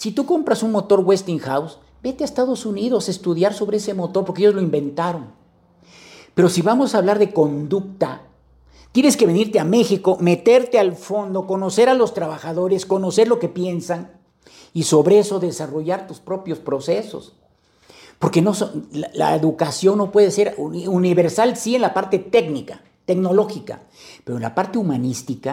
Si tú compras un motor Westinghouse, vete a Estados Unidos a estudiar sobre ese motor porque ellos lo inventaron. Pero si vamos a hablar de conducta, tienes que venirte a México, meterte al fondo, conocer a los trabajadores, conocer lo que piensan y sobre eso desarrollar tus propios procesos. Porque no la, educación no puede ser universal, sí, en la parte técnica, tecnológica, pero en la parte humanística.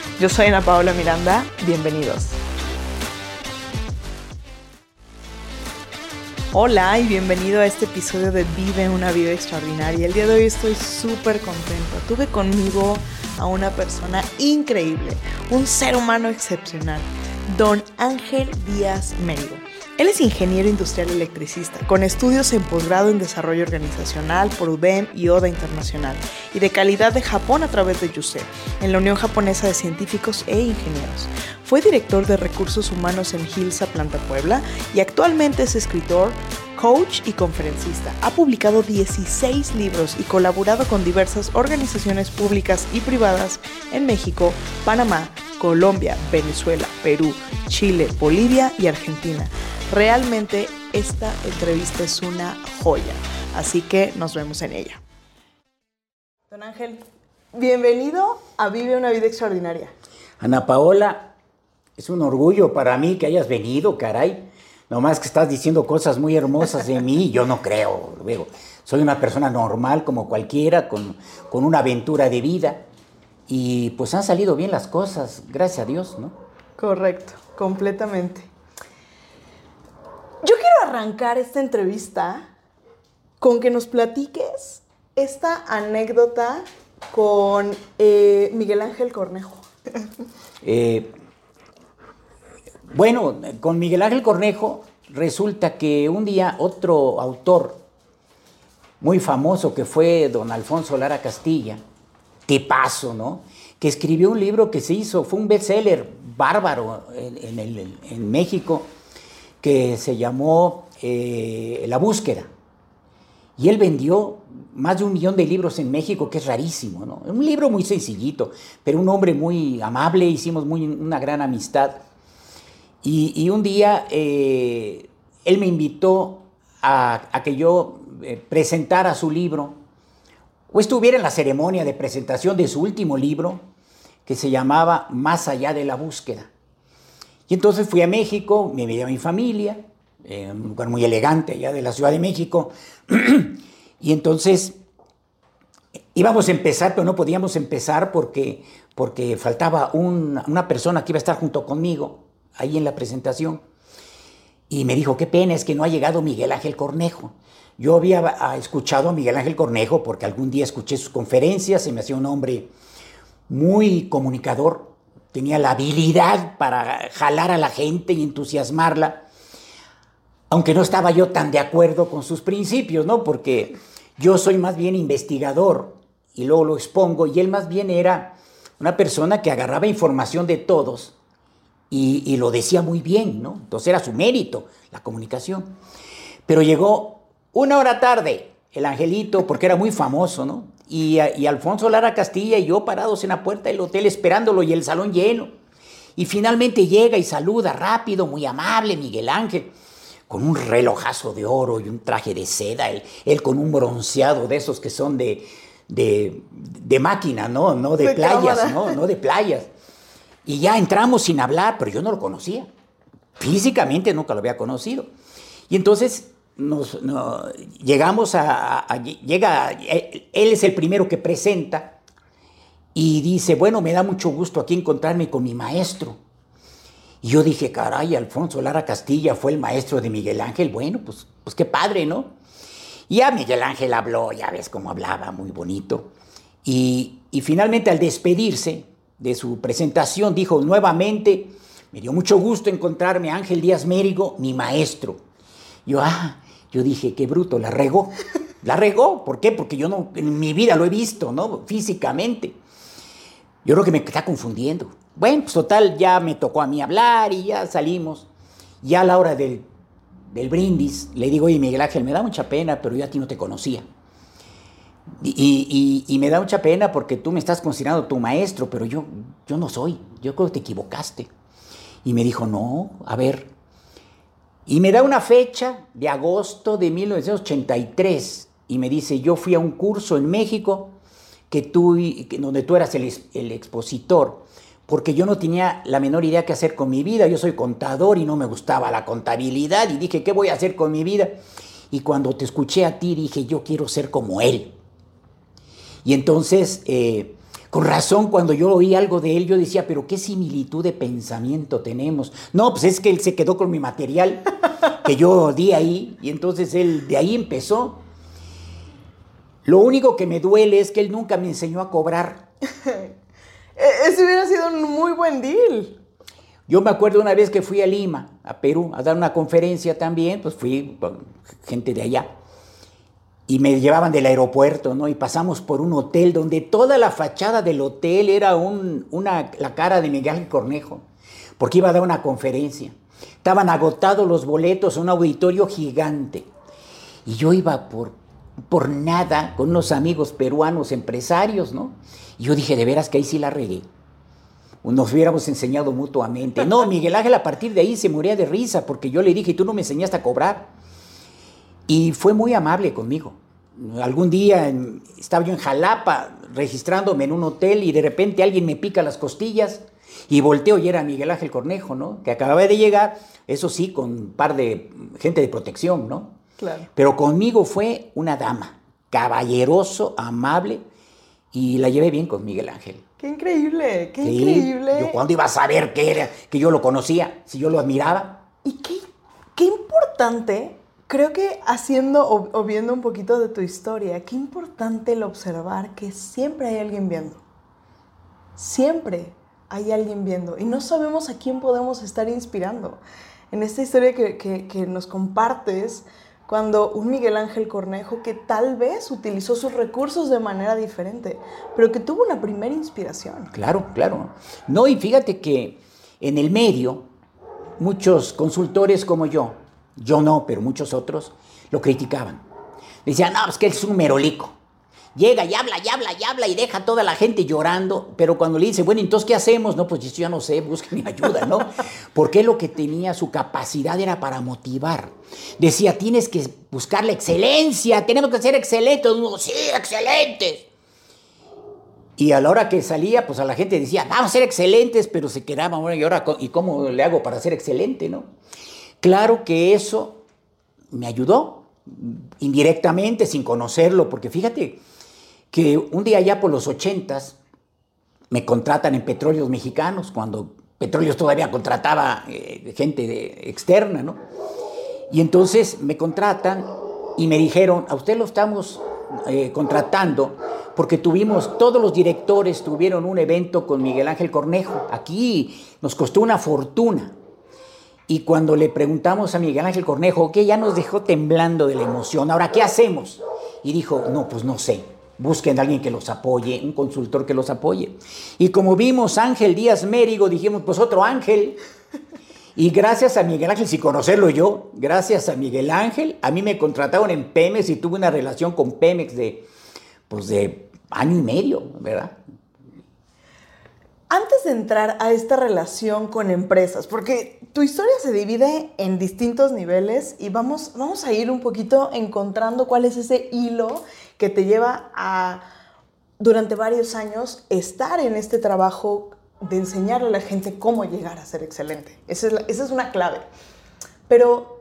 Yo soy Ana Paola Miranda, bienvenidos. Hola y bienvenido a este episodio de Vive una vida extraordinaria. El día de hoy estoy súper contento. Tuve conmigo a una persona increíble, un ser humano excepcional, don Ángel Díaz Mérigo. Él es ingeniero industrial electricista, con estudios en posgrado en desarrollo organizacional por UDEM y ODA Internacional, y de calidad de Japón a través de YUSE, en la Unión Japonesa de Científicos e Ingenieros. Fue director de recursos humanos en Gilsa Planta Puebla y actualmente es escritor, coach y conferencista. Ha publicado 16 libros y colaborado con diversas organizaciones públicas y privadas en México, Panamá, Colombia, Venezuela, Perú, Chile, Bolivia y Argentina. Realmente esta entrevista es una joya, así que nos vemos en ella. Don Ángel, bienvenido a Vive una vida extraordinaria. Ana Paola, es un orgullo para mí que hayas venido, caray. Nomás que estás diciendo cosas muy hermosas de mí, yo no creo. Luego, soy una persona normal como cualquiera, con, con una aventura de vida. Y pues han salido bien las cosas, gracias a Dios, ¿no? Correcto, completamente. Yo quiero arrancar esta entrevista con que nos platiques esta anécdota con eh, Miguel Ángel Cornejo. Eh, bueno, con Miguel Ángel Cornejo resulta que un día otro autor muy famoso que fue don Alfonso Lara Castilla, tipazo, ¿no? Que escribió un libro que se hizo, fue un bestseller bárbaro en, México, que se llamó eh, La búsqueda. Y él vendió más de un millón de libros en México, que es rarísimo, ¿no? Un libro muy sencillito, pero un hombre muy amable, hicimos muy, una gran amistad. Y, un día eh, él me invitó a, que yo eh, presentara su libro, o estuviera en la ceremonia de presentación de su último libro, que se llamaba Más allá de la búsqueda. Y entonces fui a México, me veía mi familia, en un lugar muy elegante allá de la Ciudad de México, y entonces íbamos a empezar, pero no podíamos empezar porque, porque faltaba una persona que iba a estar junto conmigo ahí en la presentación. Y me dijo, qué pena es que no ha llegado Miguel Ángel Cornejo. Yo había ah, escuchado a Miguel Ángel Cornejo porque algún día escuché sus conferencias, se me hacía un hombre muy comunicador, tenía la habilidad para jalar a la gente y entusiasmarla, aunque no estaba yo tan de acuerdo con sus principios, ¿no? Porque yo soy más bien investigador y luego lo expongo y él más bien era una persona que agarraba información de todos y, lo decía muy bien, ¿no? Entonces era su mérito, la comunicación. Pero llegó una hora tarde el angelito, porque era muy famoso, ¿no? Y, y, Alfonso Lara Castilla y yo parados en la puerta del hotel esperándolo y el salón lleno. Y finalmente llega y saluda rápido, muy amable, Miguel Ángel, con un relojazo de oro y un traje de seda, él, él con un bronceado de esos que son de, de, de máquina, ¿no? No de, playas, ¿no? No de playas. Y ya entramos sin hablar, pero yo no lo conocía. Físicamente nunca lo había conocido. Y entonces nos, llegamos a, llega, él es el primero que presenta y dice, bueno, me da mucho gusto aquí encontrarme con mi maestro. Y yo dije, caray, Alfonso Lara Castilla fue el maestro de Miguel Ángel. Bueno, pues, pues qué padre, ¿no? Y ya Miguel Ángel habló, ya ves cómo hablaba, muy bonito. Y, y finalmente al despedirse, de su presentación, dijo nuevamente, Me dio mucho gusto encontrarme a Ángel Díaz Mérigo, mi maestro. Yo, ah, yo dije, qué bruto, la regó. La regó, ¿por qué? Porque yo no, en mi vida lo he visto, ¿no? Físicamente. Yo creo que me está confundiendo. Bueno, pues total, ya me tocó a mí hablar y ya salimos. Ya a la hora del, del brindis, le digo, oye, Miguel Ángel, me da mucha pena, pero yo a ti no te conocía. Y, y, me da mucha pena porque tú me estás considerando tu maestro, pero yo, yo no soy. Yo creo que te equivocaste. Y me dijo, no, a ver. Y me da una fecha de agosto de 1983 y me dice, yo fui a un curso en México que tú, donde tú eras el, el expositor, porque yo no tenía la menor idea qué hacer con mi vida. Yo soy contador y no me gustaba la contabilidad y dije, ¿qué voy a hacer con mi vida? Y cuando te escuché a ti dije, yo quiero ser como él. Y entonces, eh, con razón, cuando yo oí algo de él, yo decía, pero qué similitud de pensamiento tenemos. No, pues es que él se quedó con mi material que yo di ahí, y entonces él de ahí empezó. Lo único que me duele es que él nunca me enseñó a cobrar. E-, ese hubiera sido un muy buen deal. Yo me acuerdo una vez que fui a Lima, a Perú, a dar una conferencia también, pues fui con gente de allá y me llevaban del aeropuerto, ¿no? Y pasamos por un hotel donde toda la fachada del hotel era un, una, la cara de Miguel Cornejo, porque iba a dar una conferencia. Estaban agotados los boletos, un auditorio gigante. Y yo iba por, por nada con unos amigos peruanos empresarios, ¿no? Y yo dije, de veras que ahí sí la regué. Nos hubiéramos enseñado mutuamente. No, Miguel Ángel a partir de ahí se moría de risa porque yo le dije, tú no me enseñaste a cobrar. Y fue muy amable conmigo. Algún día estaba yo en Jalapa registrándome en un hotel y de repente alguien me pica las costillas y volteo y era Miguel Ángel Cornejo, ¿no? Que acababa de llegar, eso sí, con un par de gente de protección, ¿no? Claro. Pero conmigo fue una dama, caballeroso, amable, y la llevé bien con Miguel Ángel. ¡Qué increíble! ¡Qué increíble! Yo cuando iba a saber que era, que yo lo conocía, si yo lo admiraba. Y qué, qué importante Creo que haciendo o, viendo un poquito de tu historia, qué importante el observar que siempre hay alguien viendo. Siempre hay alguien viendo y no sabemos a quién podemos estar inspirando. En esta historia que, que, nos compartes, cuando un Miguel Ángel Cornejo que tal vez utilizó sus recursos de manera diferente, pero que tuvo una primera inspiración. Claro, claro. No, y fíjate que en el medio, muchos consultores como yo, yo no, pero muchos otros lo criticaban. Decían, no, es que él es un merolico. Llega y habla y habla y habla y deja a toda la gente llorando, pero cuando le dice, bueno, entonces, ¿qué hacemos? No, pues yo ya no sé, busquen ayuda, ¿no? Porque lo que tenía, su capacidad era para motivar. Decía, tienes que buscar la excelencia, tenemos que ser excelentes. sí, excelentes. Y a la hora que salía, pues a la gente decía, vamos a ser excelentes, pero se quedaba, bueno, ¿y ahora ¿y cómo le hago para ser excelente, no? Claro que eso me ayudó indirectamente, sin conocerlo, porque fíjate que un día ya por los ochentas me contratan en Petróleos Mexicanos, cuando Petróleos todavía contrataba eh, gente externa, ¿no? Y entonces me contratan y me dijeron, a usted lo estamos eh, contratando porque tuvimos, todos los directores tuvieron un evento con Miguel Ángel Cornejo. Aquí nos costó una fortuna. Y cuando le preguntamos a Miguel Ángel Cornejo, que ya nos dejó temblando de la emoción, ahora, ¿qué hacemos? Y dijo, no, pues no sé, busquen a alguien que los apoye, un consultor que los apoye. Y como vimos Ángel Díaz Mérigo, dijimos, pues otro Ángel. Y gracias a Miguel Ángel, sin conocerlo yo, gracias a Miguel Ángel, a mí me contrataron en Pemex y tuve una relación con Pemex de, pues de año y medio, ¿verdad? Antes de entrar a esta relación con empresas, porque tu historia se divide en distintos niveles y vamos, vamos a ir un poquito encontrando cuál es ese hilo que te lleva a, durante varios años, estar en este trabajo de enseñarle a la gente cómo llegar a ser excelente. Esa es, esa es una clave. Pero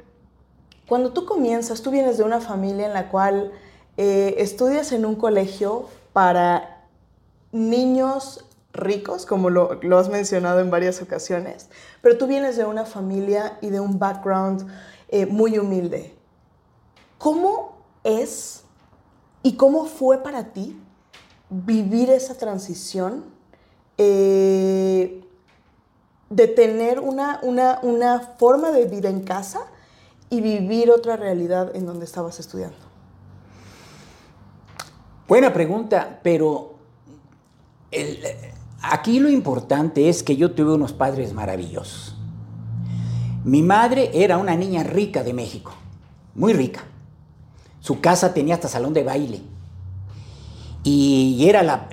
cuando tú comienzas, tú vienes de una familia en la cual eh, estudias en un colegio para niños ricos, como lo, has mencionado en varias ocasiones, pero tú vienes de una familia y de un background eh, muy humilde. ¿Cómo es y cómo fue para ti vivir esa transición? Eh, de tener una, una, una forma de vida en casa y vivir otra realidad en donde estabas estudiando? Buena pregunta, pero aquí lo importante es que yo tuve unos padres maravillosos. Mi madre era una niña rica de México, muy rica. Su casa tenía hasta salón de baile. Y era la,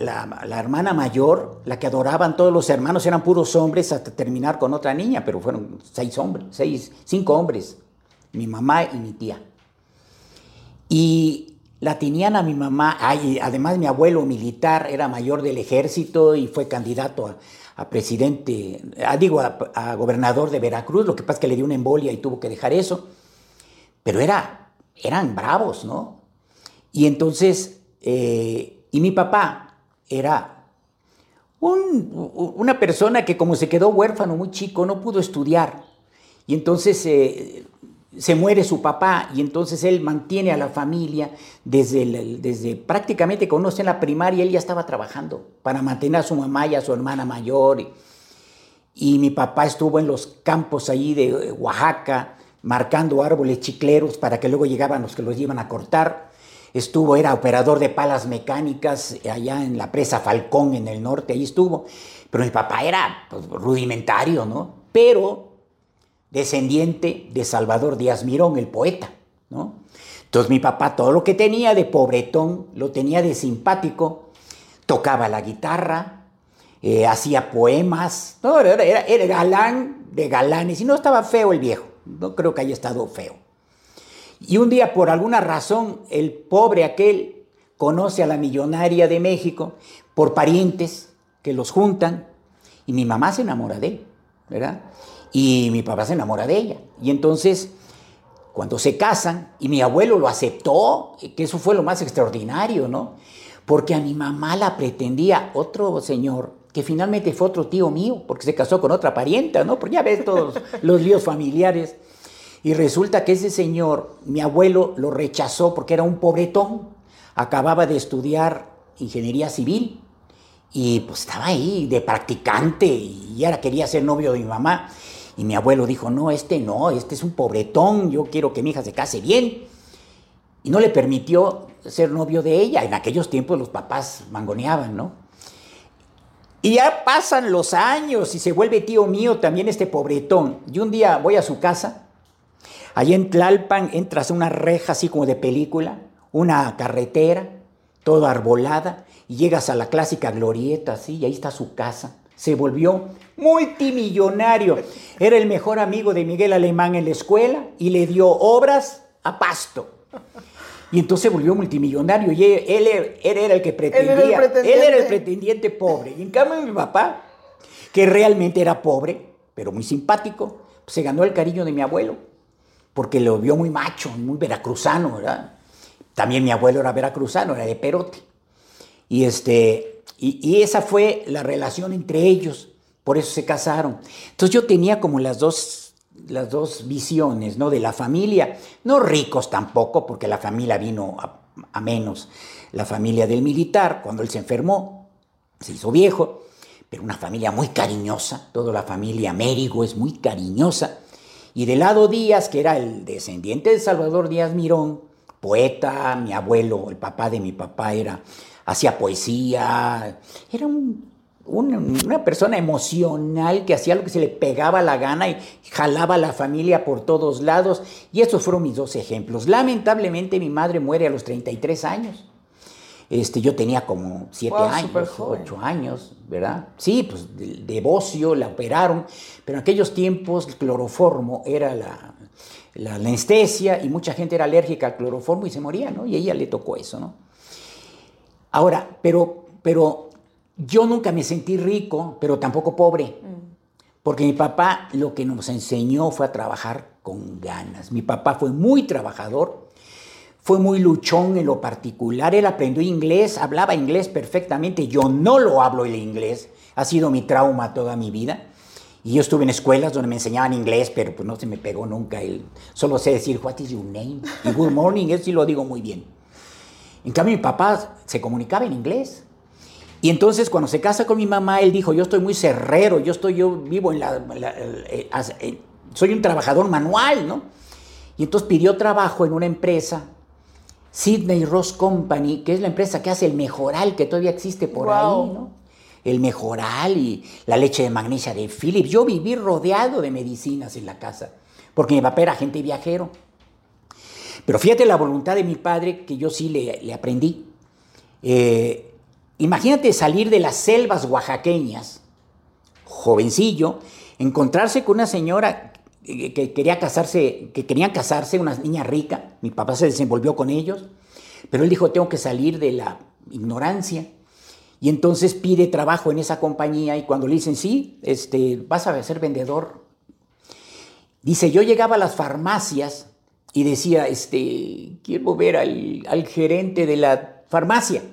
hermana mayor, la que adoraban todos los hermanos, eran puros hombres hasta terminar con otra niña, pero fueron seis hombres, seis, cinco hombres, mi mamá y mi tía. Y la tenían a mi mamá, además mi abuelo militar era mayor del ejército y fue candidato a, presidente, digo, a, gobernador de Veracruz, lo que pasa es que le dio una embolia y tuvo que dejar eso, pero era, eran bravos, ¿no? Y entonces... Eh, y mi papá era una persona que como se quedó huérfano muy chico, no pudo estudiar. Y entonces eh, se muere su papá y entonces él mantiene a la familia desde, desde prácticamente uno en la primaria, él ya estaba trabajando para mantener a su mamá y a su hermana mayor. Y, y mi papá estuvo en los campos ahí de Oaxaca marcando árboles chicleros para que luego llegaban los que los iban a cortar estuvo, era operador de palas mecánicas allá en la presa Falcón en el norte, ahí estuvo. Pero mi papá era pues, rudimentario, ¿no? Pero descendiente de Salvador Díaz Mirón, el poeta, ¿no? Entonces mi papá todo lo que tenía de pobretón lo tenía de simpático, tocaba la guitarra, eh, hacía poemas, no, era, era galán de galanes y no estaba feo el viejo, no creo que haya estado feo. Y un día, por alguna razón, el pobre aquel conoce a la millonaria de México por parientes que los juntan y mi mamá se enamora de él, ¿verdad? Y mi papá se enamora de ella. Y entonces, cuando se casan, y mi abuelo lo aceptó, que eso fue lo más extraordinario, ¿no? Porque a mi mamá la pretendía otro señor que finalmente fue otro tío mío, porque se casó con otra parienta, ¿no? Porque ya ves todos los líos familiares. Y resulta que ese señor, mi abuelo, lo rechazó porque era un pobretón. Acababa de estudiar ingeniería civil y pues estaba ahí de practicante y ahora quería ser novio de mi mamá. Y mi abuelo dijo, no, este no, este es un pobretón, yo quiero que mi hija se case bien. Y no le permitió ser novio de ella. En aquellos tiempos los papás mangoneaban, ¿no? Y ya pasan los años y se vuelve tío mío también este pobretón. Y un día voy a su casa Allí en Tlalpan entras a una reja así como de película, una carretera, toda arbolada, y llegas a la clásica glorieta, y ahí está su casa. Se volvió multimillonario. Era el mejor amigo de Miguel Alemán en la escuela y le dio obras a pasto. Y entonces volvió multimillonario y él, era el que pretendía. Él era el pretendiente pobre. Y en cambio mi papá, que realmente era pobre, pero muy simpático, se ganó el cariño de mi abuelo porque lo vio muy macho, muy veracruzano, ¿verdad? También mi abuelo era veracruzano, era de Perote. Y, este, y, esa fue la relación entre ellos, por eso se casaron. Entonces yo tenía como las dos, las dos visiones, ¿no? De la familia, no ricos tampoco, porque la familia vino a, menos. La familia del militar, cuando él se enfermó, se hizo viejo, pero una familia muy cariñosa, toda la familia Mérigo es muy cariñosa. Y de lado Díaz, que era el descendiente de Salvador Díaz Mirón, poeta, mi abuelo, el papá de mi papá era, hacía poesía, era una persona emocional que hacía lo que se le pegaba la gana y jalaba a la familia por todos lados. Y esos fueron mis dos ejemplos. Lamentablemente mi madre muere a los 33 años. Este, yo tenía como siete años, ocho años, ¿verdad? Sí, pues de, bocio, la operaron, pero en aquellos tiempos el cloroformo era la, la, anestesia y mucha gente era alérgica al cloroformo y se moría, ¿no? Y a ella le tocó eso, ¿no? Ahora, pero, pero yo nunca me sentí rico, pero tampoco pobre, mm. porque mi papá lo que nos enseñó fue a trabajar con ganas. Mi papá fue muy trabajador, fue muy luchón en lo particular. Él aprendió inglés, hablaba inglés perfectamente. Yo no lo hablo el inglés. Ha sido mi trauma toda mi vida. Y yo estuve en escuelas donde me enseñaban inglés, pero pues no se me pegó nunca. El, solo sé decir, what is your name? Y good morning, eso sí lo digo muy bien. En cambio, mi papá se comunicaba en inglés. Y entonces cuando se casa con mi mamá, él dijo, yo estoy muy cerrero, yo estoy, yo vivo en la, eh, eh, soy un trabajador manual, ¿no? Y entonces pidió trabajo en una empresa, Sydney Ross Company, que es la empresa que hace el mejoral que todavía existe por ahí, ¿no? El mejoral y la leche de magnesia de Philips. Yo viví rodeado de medicinas en la casa, porque mi papá era agente viajero. Pero fíjate la voluntad de mi padre, que yo sí le, aprendí. Eh, imagínate salir de las selvas oaxaqueñas, jovencillo, encontrarse con una señora que quería casarse, que querían casarse, una niña rica, mi papá se desenvolvió con ellos, pero él dijo, tengo que salir de la ignorancia. Y entonces pide trabajo en esa compañía y cuando le dicen, sí, este, vas a ser vendedor. Dice, yo llegaba a las farmacias y decía, este, quiero ver al, al gerente de la farmacia.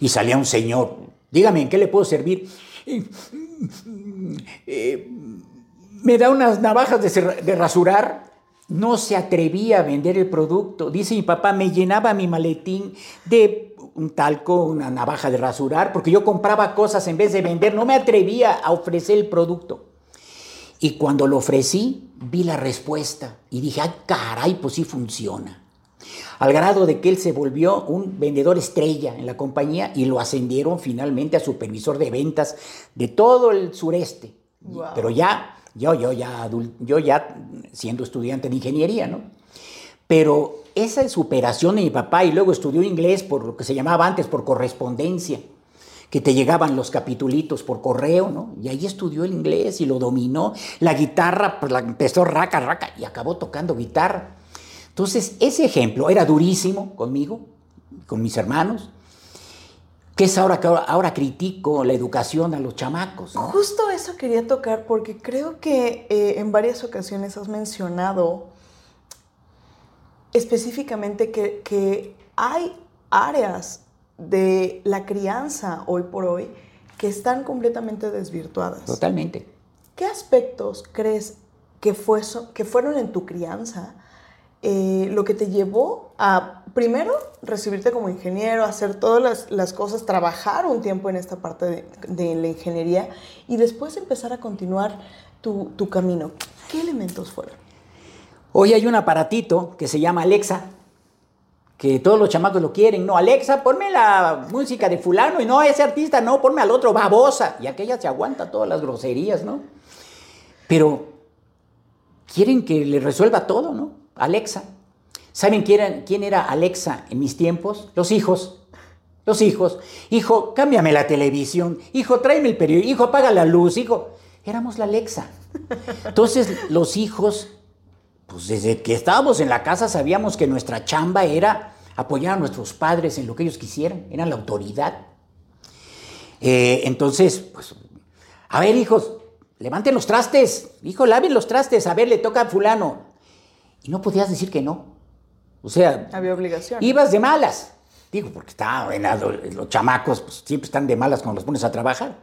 Y salía un señor, dígame, ¿en qué le puedo servir? Eh, me da unas navajas de, rasurar. No se atrevía a vender el producto. Dice mi papá, me llenaba mi maletín de un talco, una navaja de rasurar, porque yo compraba cosas en vez de vender. No me atrevía a ofrecer el producto. Y cuando lo ofrecí, vi la respuesta y dije, ay, caray, pues sí funciona. Al grado de que él se volvió un vendedor estrella en la compañía y lo ascendieron finalmente a supervisor de ventas de todo el sureste. Pero ya yo, yo, ya yo ya siendo estudiante de ingeniería, ¿no? Pero esa superación de mi papá y luego estudió inglés por lo que se llamaba antes por correspondencia, que te llegaban los capitulitos por correo, ¿no? Y ahí estudió el inglés y lo dominó. La guitarra, pues la empezó raca, raca y acabó tocando guitarra. Entonces, ese ejemplo era durísimo conmigo, con mis hermanos, que es ahora que ahora, critico la educación a los chamacos. Justo eso quería tocar porque creo que eh, en varias ocasiones has mencionado específicamente que, que hay áreas de la crianza hoy por hoy que están completamente desvirtuadas. Totalmente. ¿Qué aspectos crees que, fue, que fueron en tu crianza eh, lo que te llevó a, primero, recibirte como ingeniero, hacer todas las, cosas, trabajar un tiempo en esta parte de, la ingeniería y después empezar a continuar tu, tu camino. ¿Qué elementos fueron? Hoy hay un aparatito que se llama Alexa, que todos los chamacos lo quieren. No, Alexa, ponme la música de fulano y no, ese artista, no, ponme al otro, babosa. Y aquella se aguanta todas las groserías, ¿no? Pero quieren que le resuelva todo, ¿no? Alexa. ¿Saben quién era, Alexa en mis tiempos? Los hijos. Los hijos. Hijo, cámbiame la televisión. Hijo, tráeme el periódico. Hijo, apaga la luz. Hijo, éramos la Alexa. Entonces, los hijos, pues desde que estábamos en la casa sabíamos que nuestra chamba era apoyar a nuestros padres en lo que ellos quisieran. Eran la autoridad. Eh, entonces, pues, a ver, hijos, levanten los trastes. Hijo, laven los trastes. A ver, le toca a fulano. Y no podías decir que no. O sea, había obligación. Ibas de malas. Digo, porque está, los chamacos pues, siempre están de malas cuando los pones a trabajar.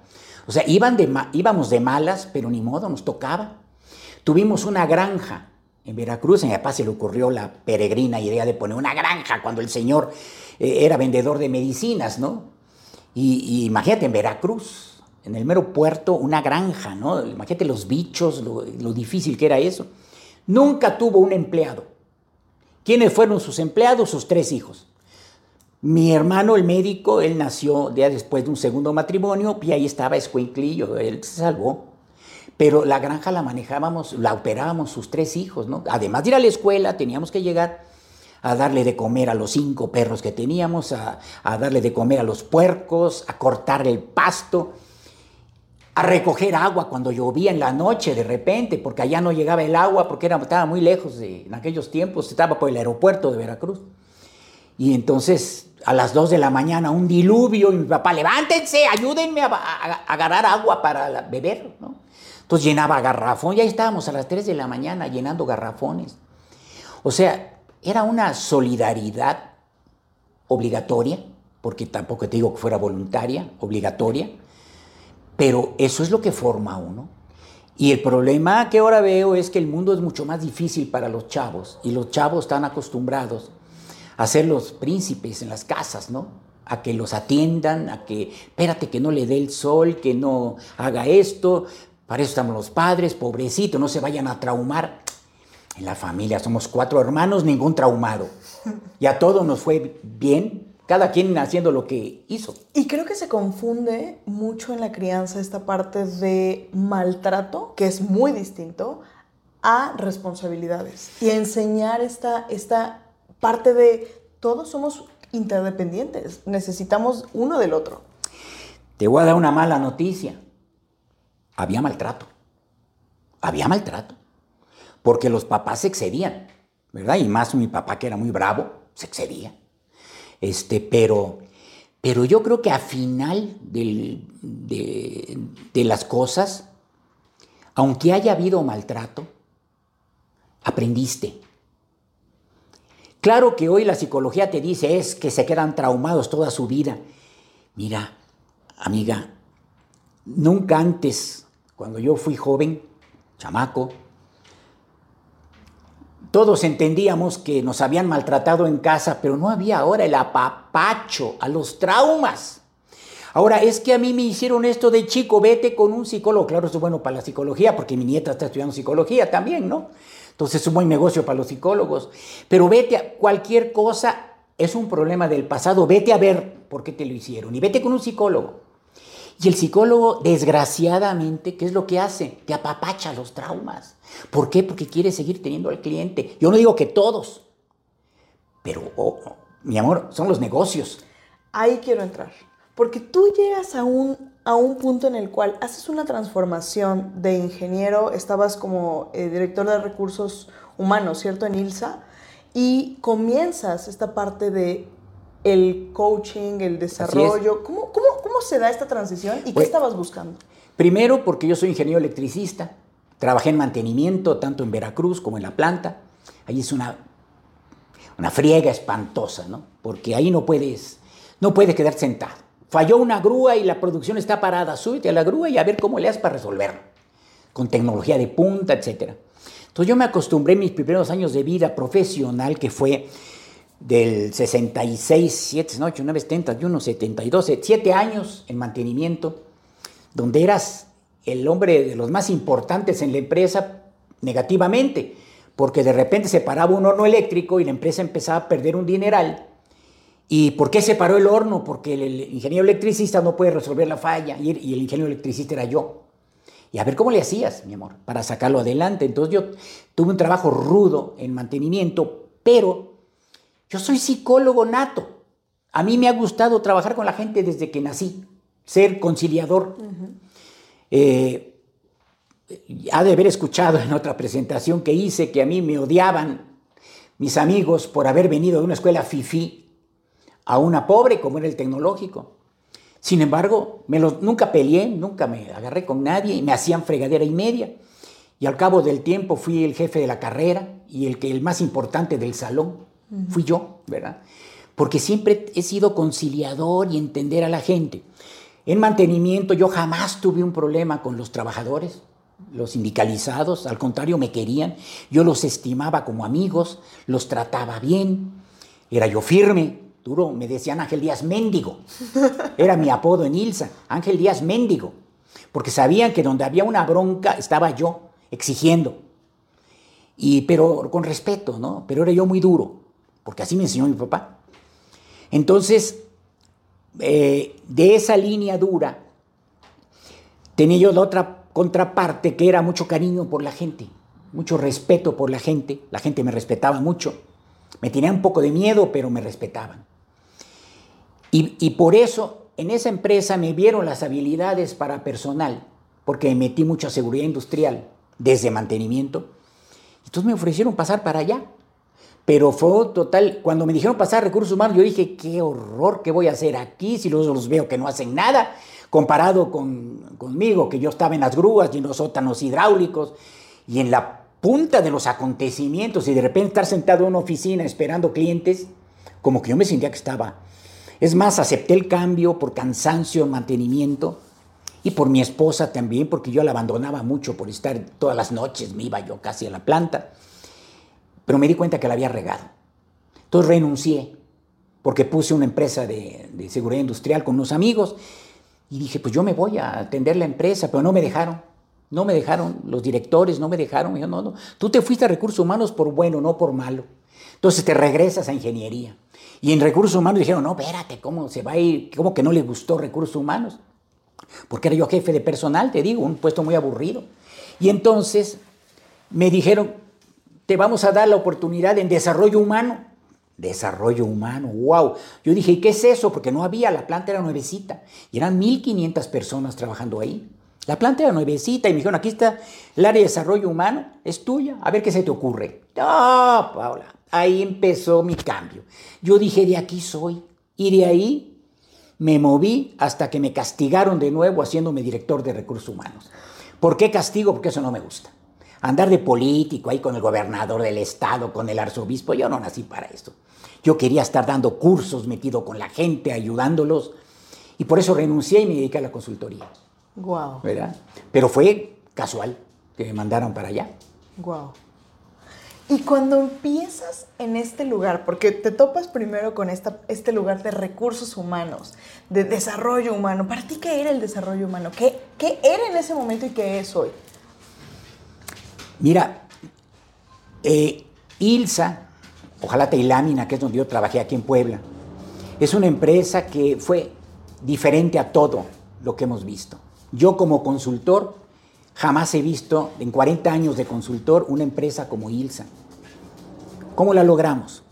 O sea, iban de, íbamos de malas, pero ni modo, nos tocaba. Tuvimos una granja en Veracruz. A mi papá se le ocurrió la peregrina idea de poner una granja cuando el señor eh, era vendedor de medicinas, ¿no? Y, imagínate, en Veracruz, en el mero puerto, una granja, ¿no? Imagínate los bichos, lo difícil que era eso. Nunca tuvo un empleado. ¿Quiénes fueron sus empleados? Sus tres hijos. Mi hermano, el médico, él nació ya después de un segundo matrimonio y ahí estaba escuinclillo, él se salvó. Pero la granja la manejábamos, la operábamos sus tres hijos, ¿no? Además de ir a la escuela, teníamos que llegar a darle de comer a los cinco perros que teníamos, a, a darle de comer a los puercos, a cortar el pasto a recoger agua cuando llovía en la noche de repente, porque allá no llegaba el agua, porque era, estaba muy lejos de, en aquellos tiempos, estaba por el aeropuerto de Veracruz. Y entonces a las 2 de la mañana un diluvio y mi papá, levántense, ayúdenme a, agarrar agua para beber. ¿no? Entonces llenaba garrafón, ya estábamos a las 3 de la mañana llenando garrafones. O sea, era una solidaridad obligatoria, porque tampoco te digo que fuera voluntaria, obligatoria, pero eso es lo que forma uno. Y el problema que ahora veo es que el mundo es mucho más difícil para los chavos y los chavos están acostumbrados a ser los príncipes en las casas, ¿no? a que los atiendan, a que, espérate que no le dé el sol, que no haga esto, para eso estamos los padres, pobrecito, no se vayan a traumar. En la familia somos cuatro hermanos, ningún traumado. Y a todos nos fue bien, cada quien haciendo lo que hizo. Y creo que se confunde mucho en la crianza esta parte de maltrato, que es muy distinto, a responsabilidades. Y enseñar esta, esta parte de todos somos interdependientes, necesitamos uno del otro. Te voy a dar una mala noticia. Había maltrato. Había maltrato. Porque los papás se excedían, ¿verdad? Y más mi papá que era muy bravo, se excedía. Este, pero, pero yo creo que a final de, de las cosas, aunque haya habido maltrato, aprendiste. Claro que hoy la psicología te dice es que se quedan traumados toda su vida. Mira, amiga, nunca antes, cuando yo fui joven, chamaco, todos entendíamos que nos habían maltratado en casa, pero no había ahora el apapacho a los traumas. Ahora, es que a mí me hicieron esto de chico, vete con un psicólogo. Claro, es bueno para la psicología, porque mi nieta está estudiando psicología también, ¿no? Entonces es un buen negocio para los psicólogos. Pero vete a cualquier cosa, es un problema del pasado, vete a ver por qué te lo hicieron y vete con un psicólogo. Y el psicólogo, desgraciadamente, ¿qué es lo que hace? Te apapacha los traumas. ¿Por qué? Porque quiere seguir teniendo al cliente. Yo no digo que todos, pero, oh, mi amor, son los negocios. Ahí quiero entrar. Porque tú llegas a un, a un punto en el cual haces una transformación de ingeniero, estabas como eh, director de recursos humanos, ¿cierto? En ILSA, y comienzas esta parte de el coaching, el desarrollo. ¿Cómo, cómo, cómo, se da esta transición y qué pues, estabas buscando? Primero, porque yo soy ingeniero electricista. Trabajé en mantenimiento tanto en Veracruz como en la planta. Ahí es una, una friega espantosa, ¿no? Porque ahí no puedes, no puedes quedar sentado. Falló una grúa y la producción está parada. Súbete a la grúa y a ver cómo le haces para resolverlo. Con tecnología de punta, etc. Entonces yo me acostumbré en mis primeros años de vida profesional, que fue del 66, 7, 8, 9, 71, 72, 7 años en mantenimiento, donde eras el hombre de los más importantes en la empresa negativamente, porque de repente se paraba un horno eléctrico y la empresa empezaba a perder un dineral. ¿Y por qué se paró el horno? Porque el, ingeniero electricista no puede resolver la falla y, y el ingeniero electricista era yo. Y a ver cómo le hacías, mi amor, para sacarlo adelante. Entonces yo tuve un trabajo rudo en mantenimiento, pero yo soy psicólogo nato. A mí me ha gustado trabajar con la gente desde que nací, ser conciliador. Eh, ha de haber escuchado en otra presentación que hice que a mí me odiaban mis amigos por haber venido de una escuela FIFI a una pobre como era el tecnológico. Sin embargo, me nunca peleé, nunca me agarré con nadie y me hacían fregadera y media. Y al cabo del tiempo fui el jefe de la carrera y el, que, el más importante del salón fui yo, ¿verdad? Porque siempre he sido conciliador y entender a la gente. En mantenimiento yo jamás tuve un problema con los trabajadores, los sindicalizados, al contrario me querían, yo los estimaba como amigos, los trataba bien, era yo firme, duro, me decían Ángel Díaz Méndigo, era mi apodo en Ilsa, Ángel Díaz Méndigo, porque sabían que donde había una bronca estaba yo exigiendo, y, pero con respeto, ¿no? Pero era yo muy duro porque así me enseñó mi papá. Entonces, eh, de esa línea dura, tenía yo otra contraparte que era mucho cariño por la gente, mucho respeto por la gente, la gente me respetaba mucho, me tenía un poco de miedo, pero me respetaban. Y, por eso en esa empresa me vieron las habilidades para personal, porque me metí mucha seguridad industrial desde mantenimiento. Entonces me ofrecieron pasar para allá. Pero fue total, cuando me dijeron pasar recursos humanos, yo dije, qué horror, ¿qué voy a hacer aquí si luego los veo que no hacen nada? Comparado con, conmigo, que yo estaba en las grúas y en los sótanos hidráulicos y en la punta de los acontecimientos y de repente estar sentado en una oficina esperando clientes, como que yo me sentía que estaba. Es más, acepté el cambio por cansancio, mantenimiento y por mi esposa también, porque yo la abandonaba mucho por estar todas las noches, me iba yo casi a la planta pero me di cuenta que la había regado. Entonces renuncié. porque puse una empresa de, de seguridad industrial con unos amigos y dije, pues yo me voy a atender la empresa, pero no me dejaron. No me dejaron, los directores no me dejaron. Me dijeron, no, no, tú te fuiste a recursos humanos por bueno, no por malo. Entonces te regresas a ingeniería. Y en recursos humanos dijeron, no, espérate, ¿cómo se va a ir? ¿Cómo que no le gustó recursos humanos? Porque era yo jefe de personal, te digo, un puesto muy aburrido. Y entonces me dijeron, te vamos a dar la oportunidad en desarrollo humano. Desarrollo humano, wow. Yo dije, ¿y qué es eso? Porque no había, la planta era nuevecita. Y eran 1.500 personas trabajando ahí. La planta era nuevecita y me dijeron, aquí está el área de desarrollo humano, es tuya, a ver qué se te ocurre. Ah, Paula, ahí empezó mi cambio. Yo dije, de aquí soy. Y de ahí me moví hasta que me castigaron de nuevo haciéndome director de recursos humanos. ¿Por qué castigo? Porque eso no me gusta. Andar de político ahí con el gobernador del estado, con el arzobispo, yo no nací para esto. Yo quería estar dando cursos, metido con la gente, ayudándolos. Y por eso renuncié y me dediqué a la consultoría. Wow. ¿Verdad? Pero fue casual que me mandaron para allá. Wow. Y cuando empiezas en este lugar, porque te topas primero con esta, este lugar de recursos humanos, de desarrollo humano, ¿para ti qué era el desarrollo humano? ¿Qué, qué era en ese momento y qué es hoy? Mira, eh, Ilsa, ojalá y Lámina, que es donde yo trabajé aquí en Puebla, es una empresa que fue diferente a todo lo que hemos visto. Yo como consultor jamás he visto en 40 años de consultor una empresa como Ilsa. ¿Cómo la logramos?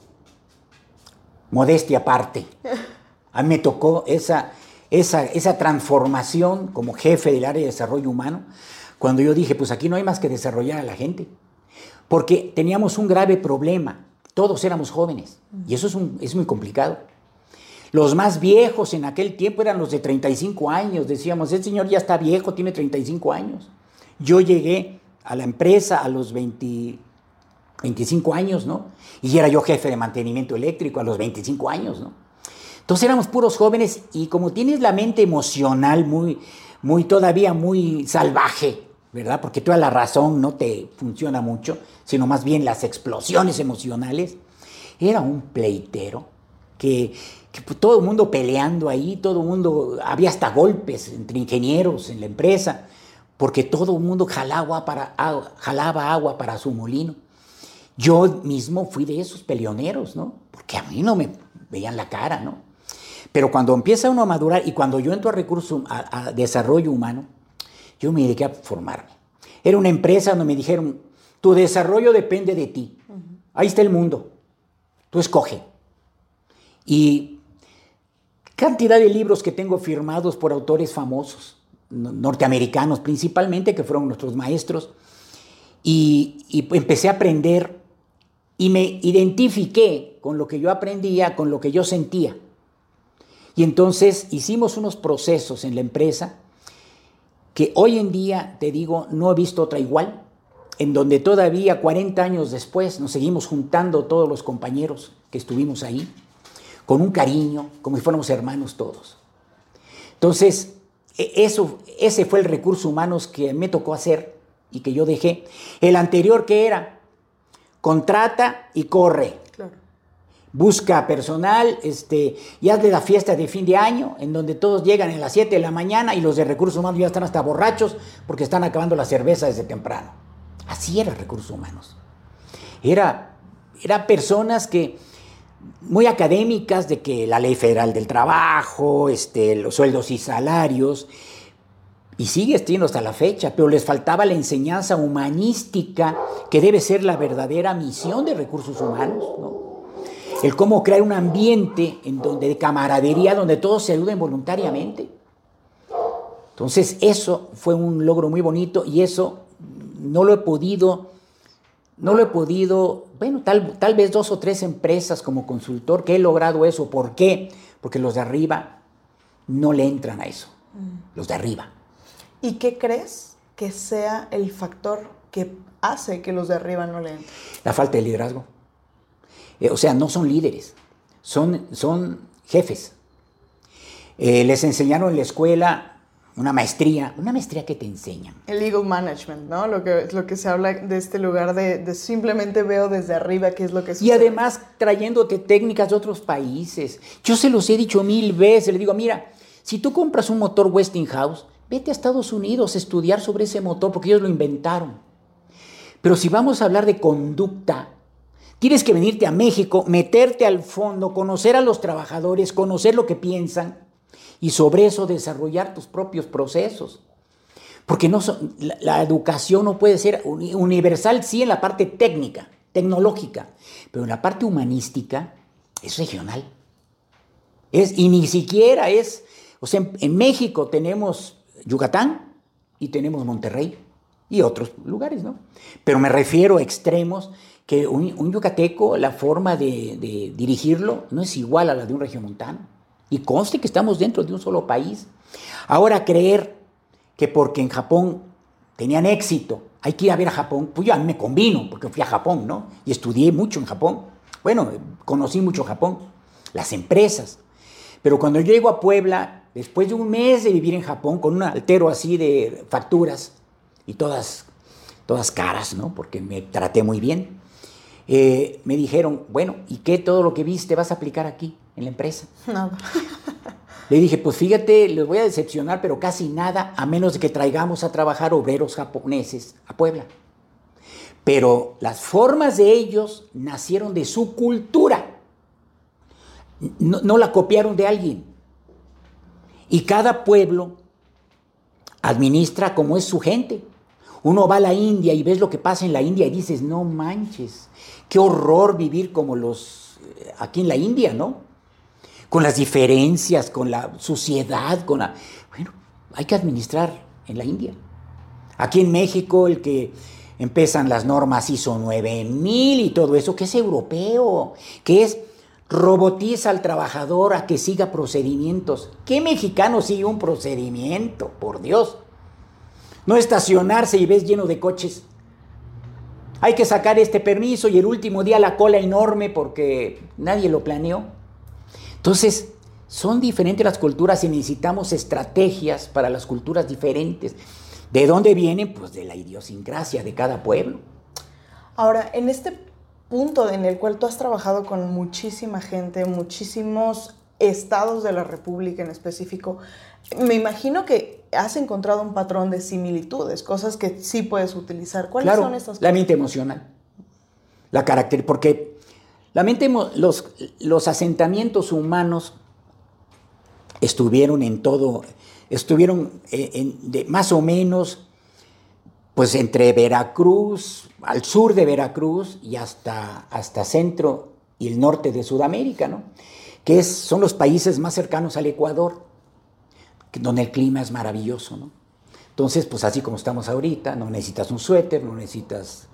Modestia aparte. A mí me tocó esa, esa, esa transformación como jefe del área de desarrollo humano cuando yo dije, pues aquí no hay más que desarrollar a la gente. Porque teníamos un grave problema. Todos éramos jóvenes. Y eso es, muy complicado. Los más viejos en aquel tiempo eran los de 35 años. Decíamos, el señor ya está viejo, tiene 35 años. Yo llegué a la empresa a los 20, 25 años, ¿no? Y era yo jefe de mantenimiento eléctrico a los 25 años, ¿no? Entonces éramos puros jóvenes y como tienes la mente emocional muy, muy todavía muy salvaje, ¿verdad? Porque toda la razón no te funciona mucho, sino más bien las explosiones emocionales. Era un pleitero que, todo el mundo peleando ahí, todo el mundo, había hasta golpes entre ingenieros en la empresa, porque todo el mundo jalaba agua para su molino. Yo mismo fui de esos peleoneros, ¿no? Porque a mí no me veían la cara, ¿no? Pero cuando empieza uno a madurar y cuando yo entro a recursos, a desarrollo humano, yo me dediqué a formarme. Era una empresa donde me dijeron, tu desarrollo depende de ti. Ahí está el mundo. Tú escoge. Y cantidad de libros que tengo firmados por autores famosos, norteamericanos principalmente, que fueron nuestros maestros. Y, y empecé a aprender y me identifiqué con lo que yo aprendía, con lo que yo sentía. Y entonces hicimos unos procesos en la empresa que hoy en día, te digo, no he visto otra igual, en donde todavía 40 años después nos seguimos juntando todos los compañeros que estuvimos ahí, con un cariño, como si fuéramos hermanos todos. Entonces, e, eso, ese fue el recurso humano que me tocó hacer y que yo dejé. El anterior que era, contrata y corre busca personal este, y hazle la fiesta de fin de año, en donde todos llegan a las 7 de la mañana y los de recursos humanos ya están hasta borrachos porque están acabando la cerveza desde temprano. Así eran recursos humanos. Era, era personas que muy académicas de que la ley federal del trabajo, este, los sueldos y salarios, y sigue estando hasta la fecha, pero les faltaba la enseñanza humanística que debe ser la verdadera misión de recursos humanos. ¿no? El cómo crear un ambiente en donde, de camaradería donde todos se ayuden voluntariamente. Entonces eso fue un logro muy bonito y eso no lo he podido, no lo he podido, bueno, tal, tal vez dos o tres empresas como consultor que he logrado eso. ¿Por qué? Porque los de arriba no le entran a eso, mm. los de arriba. ¿Y qué crees que sea el factor que hace que los de arriba no le entren? La falta de liderazgo. Eh, o sea, no son líderes, son, son jefes. Eh, les enseñaron en la escuela una maestría, una maestría que te enseñan. El legal management, ¿no? Lo que, lo que se habla de este lugar de, simplemente veo desde arriba qué es lo que sucede. Y además trayéndote técnicas de otros países. Yo se los he dicho mil veces, le digo, mira, si tú compras un motor Westinghouse, vete a Estados Unidos a estudiar sobre ese motor porque ellos lo inventaron. Pero si vamos a hablar de conducta, tienes que venirte a México, meterte al fondo, conocer a los trabajadores, conocer lo que piensan y sobre eso desarrollar tus propios procesos. Porque no la, educación no puede ser universal, sí, en la parte técnica, tecnológica, pero en la parte humanística es regional. Es, y ni siquiera es, o sea, en, México tenemos Yucatán y tenemos Monterrey y otros lugares, ¿no? Pero me refiero a extremos que un, yucateco, la forma de, dirigirlo no es igual a la de un regiomontano. Y conste que estamos dentro de un solo país. Ahora creer que porque en Japón tenían éxito, hay que ir a ver a Japón, pues yo a mí me convino, porque fui a Japón, ¿no? Y estudié mucho en Japón. Bueno, conocí mucho Japón, las empresas. Pero cuando yo llego a Puebla, después de un mes de vivir en Japón, con un altero así de facturas, y todas, todas caras, ¿no? Porque me traté muy bien, eh, me dijeron, bueno, ¿y qué todo lo que viste vas a aplicar aquí? en la empresa. Nada. Le dije, pues fíjate, les voy a decepcionar, pero casi nada, a menos de que traigamos a trabajar obreros japoneses a Puebla. Pero las formas de ellos nacieron de su cultura. No, no la copiaron de alguien. Y cada pueblo administra como es su gente. Uno va a la India y ves lo que pasa en la India y dices, no manches, qué horror vivir como los eh, aquí en la India, ¿no? con las diferencias, con la suciedad, con la... Bueno, hay que administrar en la India. Aquí en México el que empiezan las normas ISO 9000 y todo eso, que es europeo, que es robotiza al trabajador a que siga procedimientos. ¿Qué mexicano sigue un procedimiento? Por Dios. No estacionarse y ves lleno de coches. Hay que sacar este permiso y el último día la cola enorme porque nadie lo planeó. Entonces, son diferentes las culturas y necesitamos estrategias para las culturas diferentes. ¿De dónde vienen? Pues de la idiosincrasia de cada pueblo. Ahora, en este punto en el cual tú has trabajado con muchísima gente, muchísimos estados de la República en específico, me imagino que has encontrado un patrón de similitudes, cosas que sí puedes utilizar. ¿Cuáles son estas cosas? La mente emocional. La carácter, porque la mente, los, los asentamientos humanos estuvieron en todo, estuvieron eh, de, más o menos pues entre Veracruz, al sur de Veracruz y hasta, hasta centro y el norte de Sudamérica, ¿no? que es, son los países más cercanos al Ecuador, donde el clima es maravilloso. ¿no? Entonces, pues así como estamos ahorita, no necesitas un suéter, no necesitas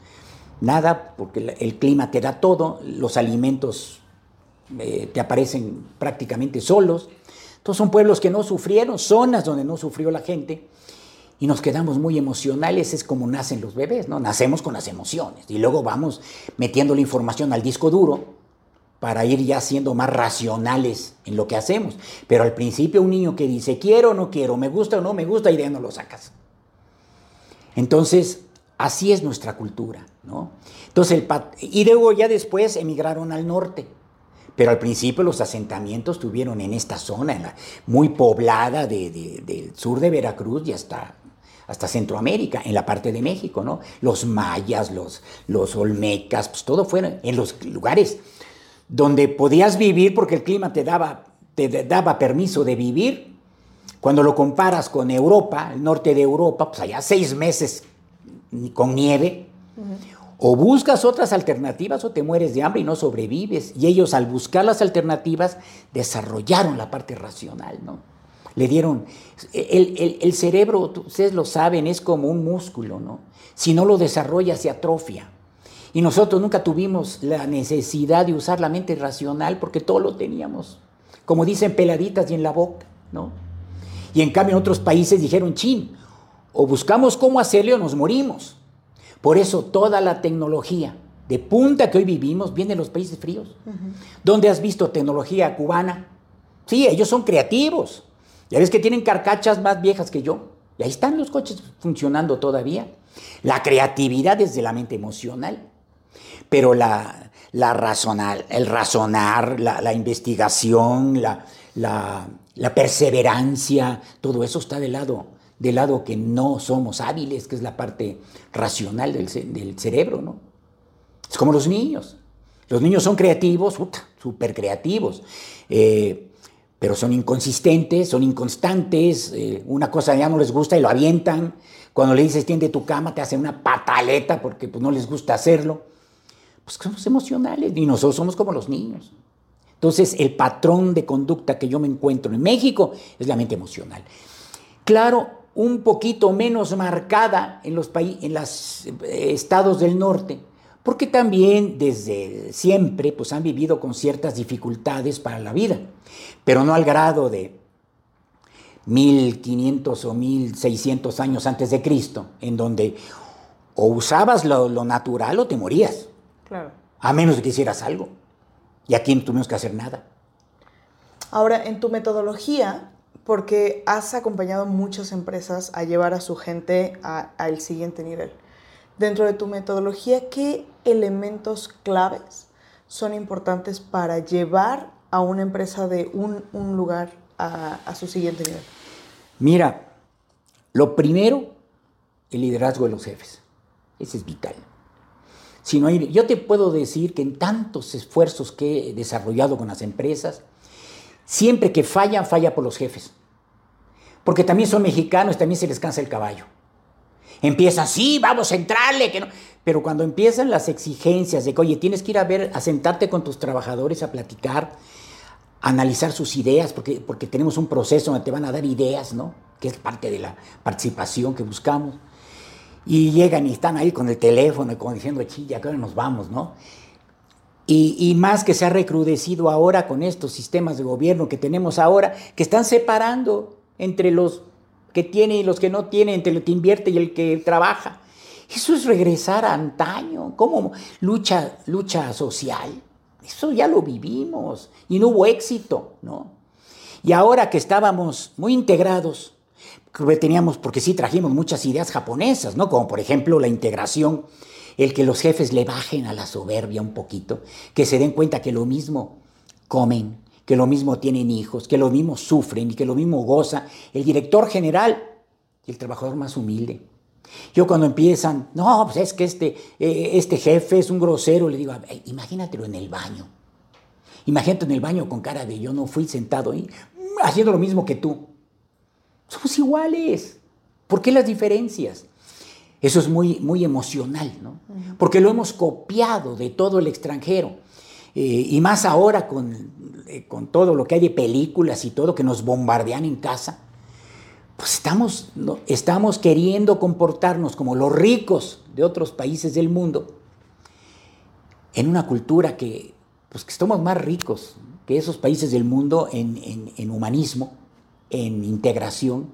nada, porque el clima te da todo, los alimentos eh, te aparecen prácticamente solos. Entonces son pueblos que no sufrieron, zonas donde no sufrió la gente, y nos quedamos muy emocionales, es como nacen los bebés, ¿no? Nacemos con las emociones, y luego vamos metiendo la información al disco duro para ir ya siendo más racionales en lo que hacemos. Pero al principio un niño que dice quiero o no quiero, me gusta o no me gusta, y de ahí no lo sacas. Entonces, Así es nuestra cultura, ¿no? Entonces, el y luego ya después emigraron al norte. Pero al principio los asentamientos tuvieron en esta zona, muy poblada del sur de Veracruz y hasta, hasta Centroamérica, en la parte de México, ¿no? Los mayas, los, los olmecas, pues todo fue en los lugares donde podías vivir porque el clima te daba, te daba permiso de vivir. Cuando lo comparas con Europa, el norte de Europa, pues allá seis meses con nieve. O buscas otras alternativas o te mueres de hambre y no sobrevives. Y ellos al buscar las alternativas desarrollaron la parte racional, ¿no? Le dieron... El, cerebro, ustedes lo saben, es como un músculo, ¿no? Si no lo desarrolla se atrofia. Y nosotros nunca tuvimos la necesidad de usar la mente racional porque todo lo teníamos, como dicen, peladitas y en la boca, ¿no? Y en cambio en otros países dijeron, chin, o buscamos cómo hacerlo o nos morimos. Por eso toda la tecnología de punta que hoy vivimos viene de los países fríos. ¿Dónde has visto tecnología cubana? Sí, ellos son creativos. Ya ves que tienen carcachas más viejas que yo. Y ahí están los coches funcionando todavía. La creatividad es de la mente emocional. Pero la, la razonar, el razonar, la, investigación, la, la, perseverancia, todo eso está de lado, del lado que no somos hábiles, que es la parte racional del, del cerebro, ¿no? Es como los niños. Los niños son creativos, súper creativos, eh, pero son inconsistentes, son inconstantes, eh, una cosa ya no les gusta y lo avientan. Cuando le dices tiende tu cama, te hacen una pataleta porque pues, no les gusta hacerlo. Pues somos emocionales y nosotros somos como los niños. Entonces, el patrón de conducta que yo me encuentro en México es la mente emocional. Claro, un poquito menos marcada en los, en los eh, estados del norte, porque también desde siempre pues, han vivido con ciertas dificultades para la vida, pero no al grado de 1500 o 1600 años antes de Cristo, en donde o usabas lo, natural o te morías. Claro. A menos de que hicieras algo. Y aquí no tuvimos que hacer nada. Ahora, en tu metodología, porque has acompañado muchas empresas a llevar a su gente al siguiente nivel. Dentro de tu metodología, ¿qué elementos claves son importantes para llevar a una empresa de un, lugar a, su siguiente nivel? Mira, lo primero, el liderazgo de los jefes. Ese es vital. Si no hay, yo te puedo decir que en tantos esfuerzos que he desarrollado con las empresas, siempre que fallan, falla por los jefes. Porque también son mexicanos, también se les cansa el caballo. Empiezan, sí, vamos a entrarle, que no. Pero cuando empiezan las exigencias de que, oye, tienes que ir a ver, a sentarte con tus trabajadores a platicar, a analizar sus ideas, porque, porque tenemos un proceso donde te van a dar ideas, ¿no? Que es parte de la participación que buscamos. Y llegan y están ahí con el teléfono y como diciendo, chilla, que nos vamos, ¿no? Y, y, más que se ha recrudecido ahora con estos sistemas de gobierno que tenemos ahora, que están separando entre los que tiene y los que no tiene, entre el que invierte y el que trabaja. Eso es regresar a antaño, como lucha, lucha social. Eso ya lo vivimos y no hubo éxito, ¿no? Y ahora que estábamos muy integrados, teníamos, porque sí trajimos muchas ideas japonesas, ¿no? Como por ejemplo la integración, el que los jefes le bajen a la soberbia un poquito, que se den cuenta que lo mismo comen, que lo mismo tienen hijos, que lo mismo sufren y que lo mismo goza el director general y el trabajador más humilde. Yo cuando empiezan, no, pues es que este, eh, este jefe es un grosero, le digo, imagínatelo en el baño. Imagínate en el baño con cara de yo no fui sentado ahí, haciendo lo mismo que tú. Somos iguales. ¿Por qué las diferencias? Eso es muy, muy emocional, ¿no? Porque lo hemos copiado de todo el extranjero. Eh, y más ahora con, eh, con, todo lo que hay de películas y todo que nos bombardean en casa, pues estamos, estamos queriendo comportarnos como los ricos de otros países del mundo en una cultura que, pues que somos más ricos que esos países del mundo en, en, humanismo, en integración.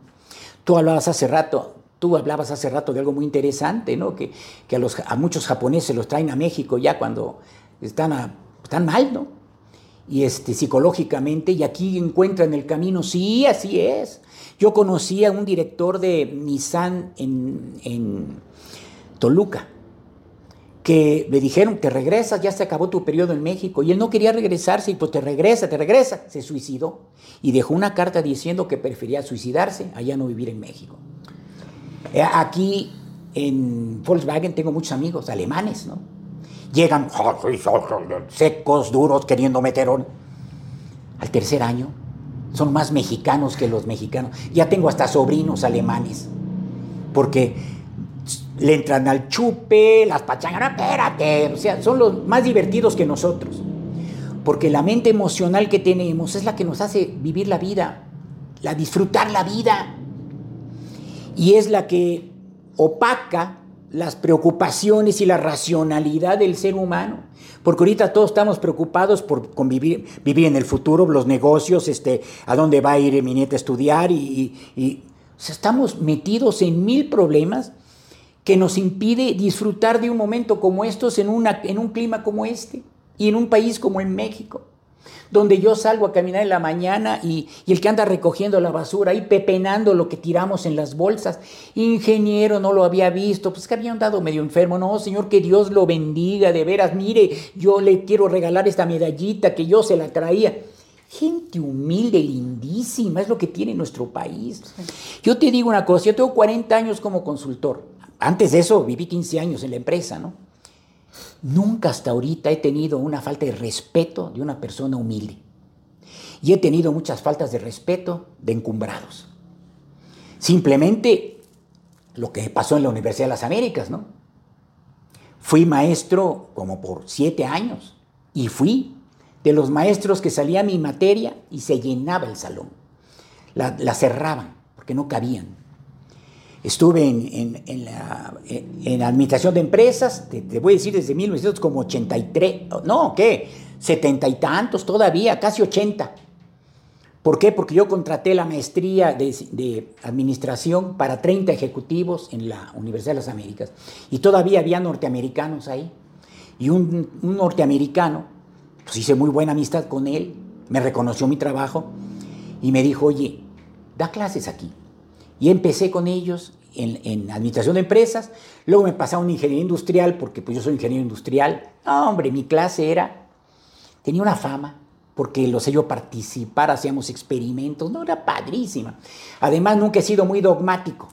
Tú hablabas hace rato, tú hablabas hace rato de algo muy interesante, ¿no? Que, que a, los, a muchos japoneses los traen a México ya cuando están a están mal, ¿no? Y este, psicológicamente, y aquí encuentran el camino, sí, así es. Yo conocí a un director de Nissan en, Toluca, que le dijeron, te regresas, ya se acabó tu periodo en México, y él no quería regresarse, y pues te regresa, te regresa, se suicidó, y dejó una carta diciendo que prefería suicidarse, allá no vivir en México. Eh, aquí en Volkswagen tengo muchos amigos alemanes, ¿no? Llegan secos, duros, queriendo meter al tercer año. Son más mexicanos que los mexicanos. Ya tengo hasta sobrinos alemanes. Porque le entran al chupe, las pachangas, espérate. O sea, son los más divertidos que nosotros. Porque la mente emocional que tenemos es la que nos hace vivir la vida, la disfrutar la vida. Y es la que opaca las preocupaciones y la racionalidad del ser humano. Porque ahorita todos estamos preocupados por convivir, vivir en el futuro, los negocios, este, a dónde va a ir mi nieta a estudiar y, estamos metidos en mil problemas que nos impide disfrutar de un momento como estos en, una, en un clima como este y en un país como en México. donde yo salgo a caminar en la mañana y, el que anda recogiendo la basura y pepenando lo que tiramos en las bolsas. Ingeniero, no lo había visto, pues que había andado medio enfermo. No, Señor, que Dios lo bendiga, de veras, mire, yo le quiero regalar esta medallita que yo se la traía. Gente humilde, lindísima, es lo que tiene nuestro país. Yo te digo una cosa, yo tengo 40 años como consultor. Antes de eso viví 15 años en la empresa, ¿no? Nunca hasta ahorita he tenido una falta de respeto de una persona humilde. Y he tenido muchas faltas de respeto de encumbrados. Simplemente lo que pasó en la Universidad de las Américas, ¿no? Fui maestro como por siete años y fui de los maestros que salía mi materia y se llenaba el salón. La, la cerraban porque no cabían. Estuve en, la, administración de empresas, te, voy a decir desde 1983, no, ¿qué? Setenta y tantos todavía, casi ochenta. ¿Por qué? Porque yo contraté la maestría de, administración para 30 ejecutivos en la Universidad de las Américas. Y todavía había norteamericanos ahí. Y un, un norteamericano, pues hice muy buena amistad con él, me reconoció mi trabajo y me dijo, oye, da clases aquí. Y empecé con ellos en, administración de empresas, luego me pasé a una ingeniería industrial, porque pues yo soy ingeniero industrial. hombre, mi clase era, tenía una fama, porque lo sé yo participar, hacíamos experimentos, no, era padrísima. Además, nunca he sido muy dogmático.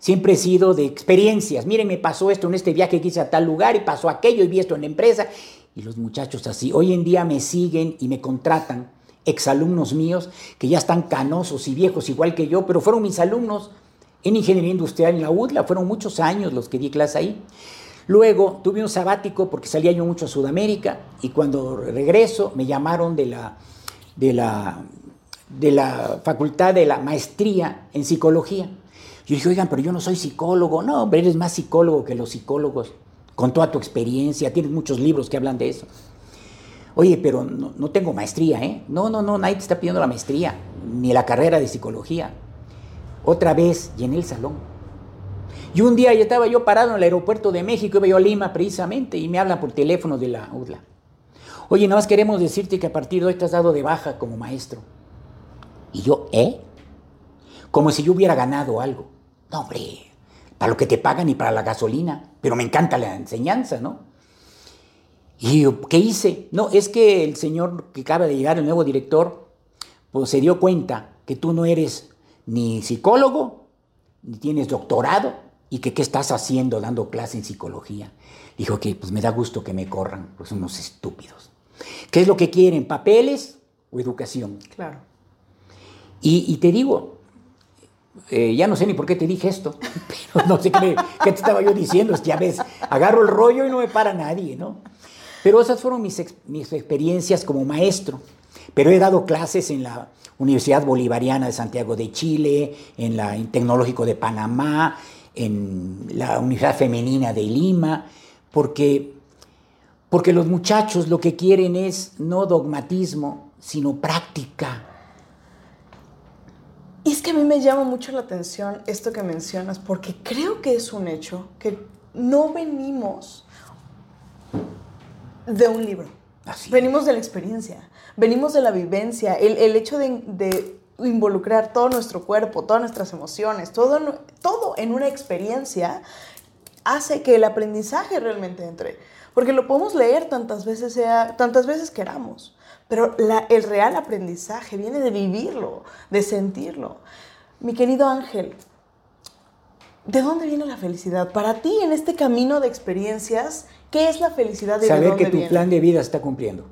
Siempre he sido de experiencias. Miren, me pasó esto en este viaje que hice a tal lugar y pasó aquello y vi esto en la empresa. Y los muchachos así, hoy en día me siguen y me contratan exalumnos míos que ya están canosos y viejos igual que yo, pero fueron mis alumnos en ingeniería industrial en la UDLA, fueron muchos años los que di clase ahí. Luego tuve un sabático porque salía yo mucho a Sudamérica y cuando regreso me llamaron de la, de la, de la facultad de la maestría en psicología. Yo dije, oigan, pero yo no soy psicólogo. No, hombre, eres más psicólogo que los psicólogos, con toda tu experiencia, tienes muchos libros que hablan de eso. Oye, pero no, tengo maestría, ¿eh? No, no, no, nadie te está pidiendo la maestría, ni la carrera de psicología. Otra vez llené el salón. Y un día ya estaba yo parado en el aeropuerto de México, iba yo a Lima precisamente, y me hablan por teléfono de la UDLA. Oye, nada más queremos decirte que a partir de hoy has dado de baja como maestro. Y yo, ¿eh? Como si yo hubiera ganado algo. No, hombre, para lo que te pagan y para la gasolina. Pero me encanta la enseñanza, ¿no? ¿Y qué hice? No, es que el señor que acaba de llegar, el nuevo director, pues se dio cuenta que tú no eres ni psicólogo, ni tienes doctorado, y que qué estás haciendo dando clase en psicología. Dijo que pues me da gusto que me corran, pues son unos estúpidos. ¿Qué es lo que quieren? ¿Papeles o educación? Claro. Y, te digo, eh, ya no sé ni por qué te dije esto, pero no sé qué, qué te estaba yo diciendo, ya ves, agarro el rollo y no me para nadie, ¿no? Pero esas fueron mis, mis experiencias como maestro. Pero he dado clases en la Universidad Bolivariana de Santiago de Chile, en la Tecnológico de Panamá, en la Universidad Femenina de Lima, porque, porque los muchachos lo que quieren es no dogmatismo, sino práctica. Y es que a mí me llama mucho la atención esto que mencionas, porque creo que es un hecho que no venimos de un libro. Venimos de la experiencia, venimos de la vivencia, el, hecho de, involucrar todo nuestro cuerpo, todas nuestras emociones, todo, todo en una experiencia hace que el aprendizaje realmente entre. Porque lo podemos leer tantas veces, sea, tantas veces queramos, pero el real aprendizaje viene de vivirlo, de sentirlo. Mi querido Ángel, ¿de dónde viene la felicidad? Para ti en este camino de experiencias ¿Qué es la felicidad? De Saber que tu plan de vida está cumpliendo.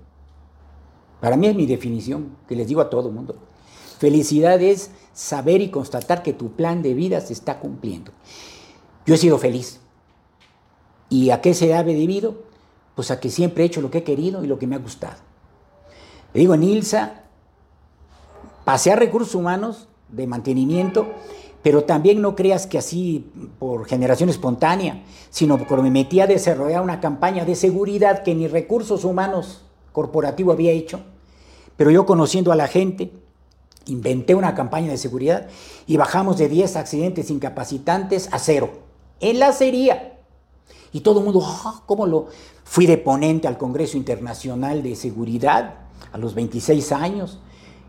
Para mí es mi definición, que les digo a todo el mundo. Felicidad es saber y constatar que tu plan de vida se está cumpliendo. Yo he sido feliz. ¿Y a qué se ha debido? Pues a que siempre he hecho lo que he querido y lo que me ha gustado. Le digo, en ILSA, pasé a recursos humanos de mantenimiento pero también no creas que así por generación espontánea, sino porque me metí a desarrollar una campaña de seguridad que ni recursos humanos corporativo había hecho, pero yo conociendo a la gente, inventé una campaña de seguridad y bajamos de 10 accidentes incapacitantes a cero, en la sería. Y todo el mundo, ah, ¿cómo lo? Fui de ponente al Congreso Internacional de Seguridad a los 26 años.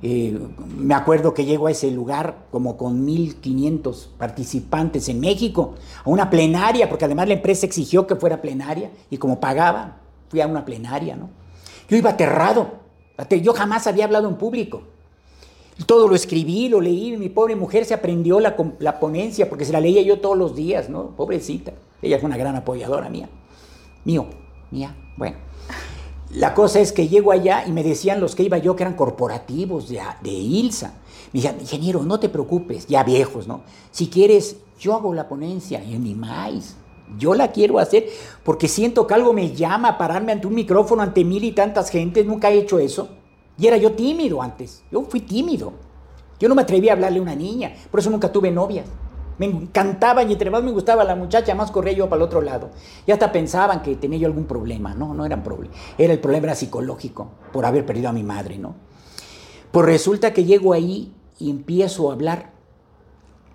Eh, me acuerdo que llego a ese lugar como con 1.500 participantes en México, a una plenaria, porque además la empresa exigió que fuera plenaria, y como pagaba, fui a una plenaria, ¿no? Yo iba aterrado, yo jamás había hablado en público. Todo lo escribí, lo leí, mi pobre mujer se aprendió la, la ponencia, porque se la leía yo todos los días, ¿no? Pobrecita, ella fue una gran apoyadora mía. Mío, mía, bueno. La cosa es que llego allá y me decían los que iba yo que eran corporativos de, de ILSA. Me decían, ingeniero, no te preocupes, ya viejos, ¿no? Si quieres, yo hago la ponencia, y ni más. Yo la quiero hacer porque siento que algo me llama a pararme ante un micrófono ante mil y tantas gentes. Nunca he hecho eso. Y era yo tímido antes. Yo fui tímido. Yo no me atreví a hablarle a una niña. Por eso nunca tuve novias. Me encantaba y entre más me gustaba la muchacha, más corría yo para el otro lado. Y hasta pensaban que tenía yo algún problema. No, no era problema. Era el problema psicológico por haber perdido a mi madre, ¿no? Pues resulta que llego ahí y empiezo a hablar.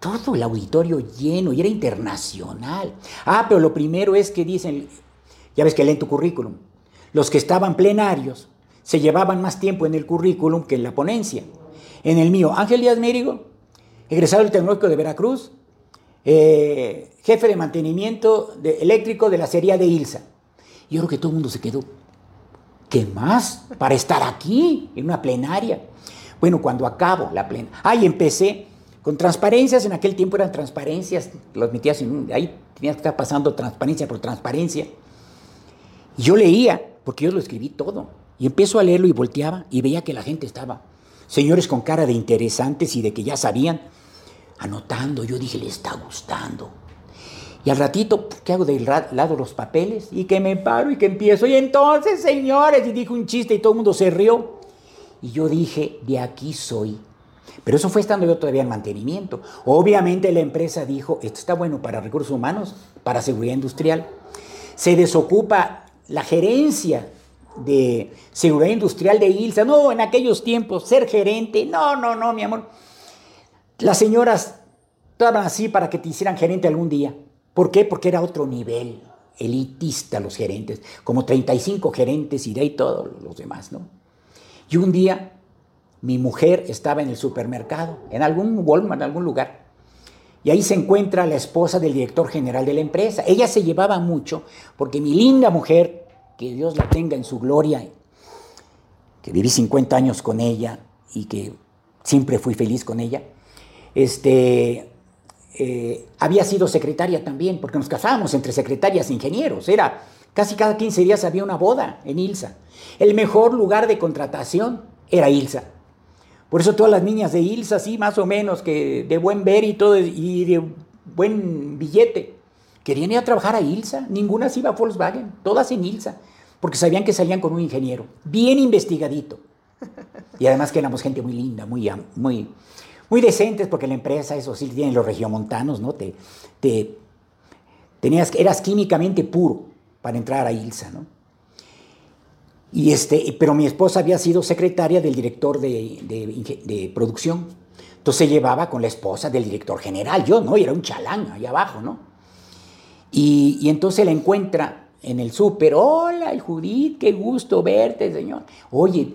Todo el auditorio lleno y era internacional. Ah, pero lo primero es que dicen, ya ves que leen tu currículum, los que estaban plenarios se llevaban más tiempo en el currículum que en la ponencia. En el mío, Ángel Díaz Mérigo, egresado del Tecnológico de Veracruz, eh, jefe de mantenimiento eléctrico de la serie de ILSA. Yo creo que todo el mundo se quedó. ¿Qué más? Para estar aquí, en una plenaria. Bueno, cuando acabo la plena. Ahí empecé con transparencias, en aquel tiempo eran transparencias, los metías en ahí tenías que estar pasando transparencia por transparencia. Y yo leía, porque yo lo escribí todo. Y empiezo a leerlo y volteaba y veía que la gente estaba. Señores con cara de interesantes y de que ya sabían anotando. Yo dije, le está gustando. Y al ratito, ¿qué hago del lado los papeles? Y que me paro y que empiezo. Y entonces, señores, y dije un chiste y todo el mundo se rió. Y yo dije, de aquí soy. Pero eso fue estando yo todavía en mantenimiento. Obviamente la empresa dijo, esto está bueno para recursos humanos, para seguridad industrial. Se desocupa la gerencia de seguridad industrial de ILSA. No, en aquellos tiempos, ser gerente, no, no, no, mi amor. Las señoras estaban así para que te hicieran gerente algún día. ¿Por qué? Porque era otro nivel, elitista los gerentes, como 35 gerentes y de ahí todos los demás, ¿no? Y un día mi mujer estaba en el supermercado, en algún Walmart, en algún lugar, y ahí se encuentra la esposa del director general de la empresa. Ella se llevaba mucho porque mi linda mujer, que Dios la tenga en su gloria, que viví 50 años con ella y que siempre fui feliz con ella, este, eh, había sido secretaria también, porque nos casábamos entre secretarias e ingenieros. Era casi cada 15 días había una boda en Ilsa. El mejor lugar de contratación era Ilsa. Por eso todas las niñas de Ilsa, sí, más o menos, que de buen ver y todo, y de buen billete, querían ir a trabajar a Ilsa. Ninguna se iba a Volkswagen, todas en Ilsa, porque sabían que salían con un ingeniero, bien investigadito. Y además que éramos gente muy linda, muy, muy, muy decentes, porque la empresa, eso sí, tienen los regiomontanos, ¿no? Te, te, tenías, eras químicamente puro para entrar a ILSA, ¿no? Y este, pero mi esposa había sido secretaria del director de, producción. Entonces se llevaba con la esposa del director general, yo, ¿no? Y era un chalán ahí abajo, ¿no? Y, y entonces la encuentra en el súper, hola, Judith, qué gusto verte, señor. Oye,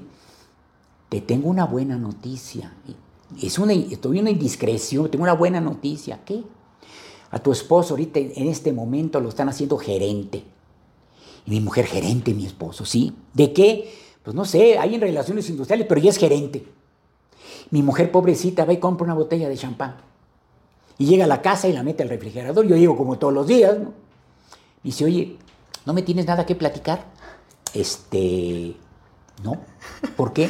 te tengo una buena noticia. Es una, una indiscreción, tengo una buena noticia. ¿Qué? A tu esposo ahorita en este momento lo están haciendo gerente. Y mi mujer gerente, mi esposo, ¿sí? ¿De qué? Pues no sé, hay en relaciones industriales, pero ya es gerente. Mi mujer pobrecita va y compra una botella de champán. Y llega a la casa y la mete al refrigerador. Yo digo como todos los días, ¿no? Y dice, oye, ¿no me tienes nada que platicar? Este, no. ¿Por qué?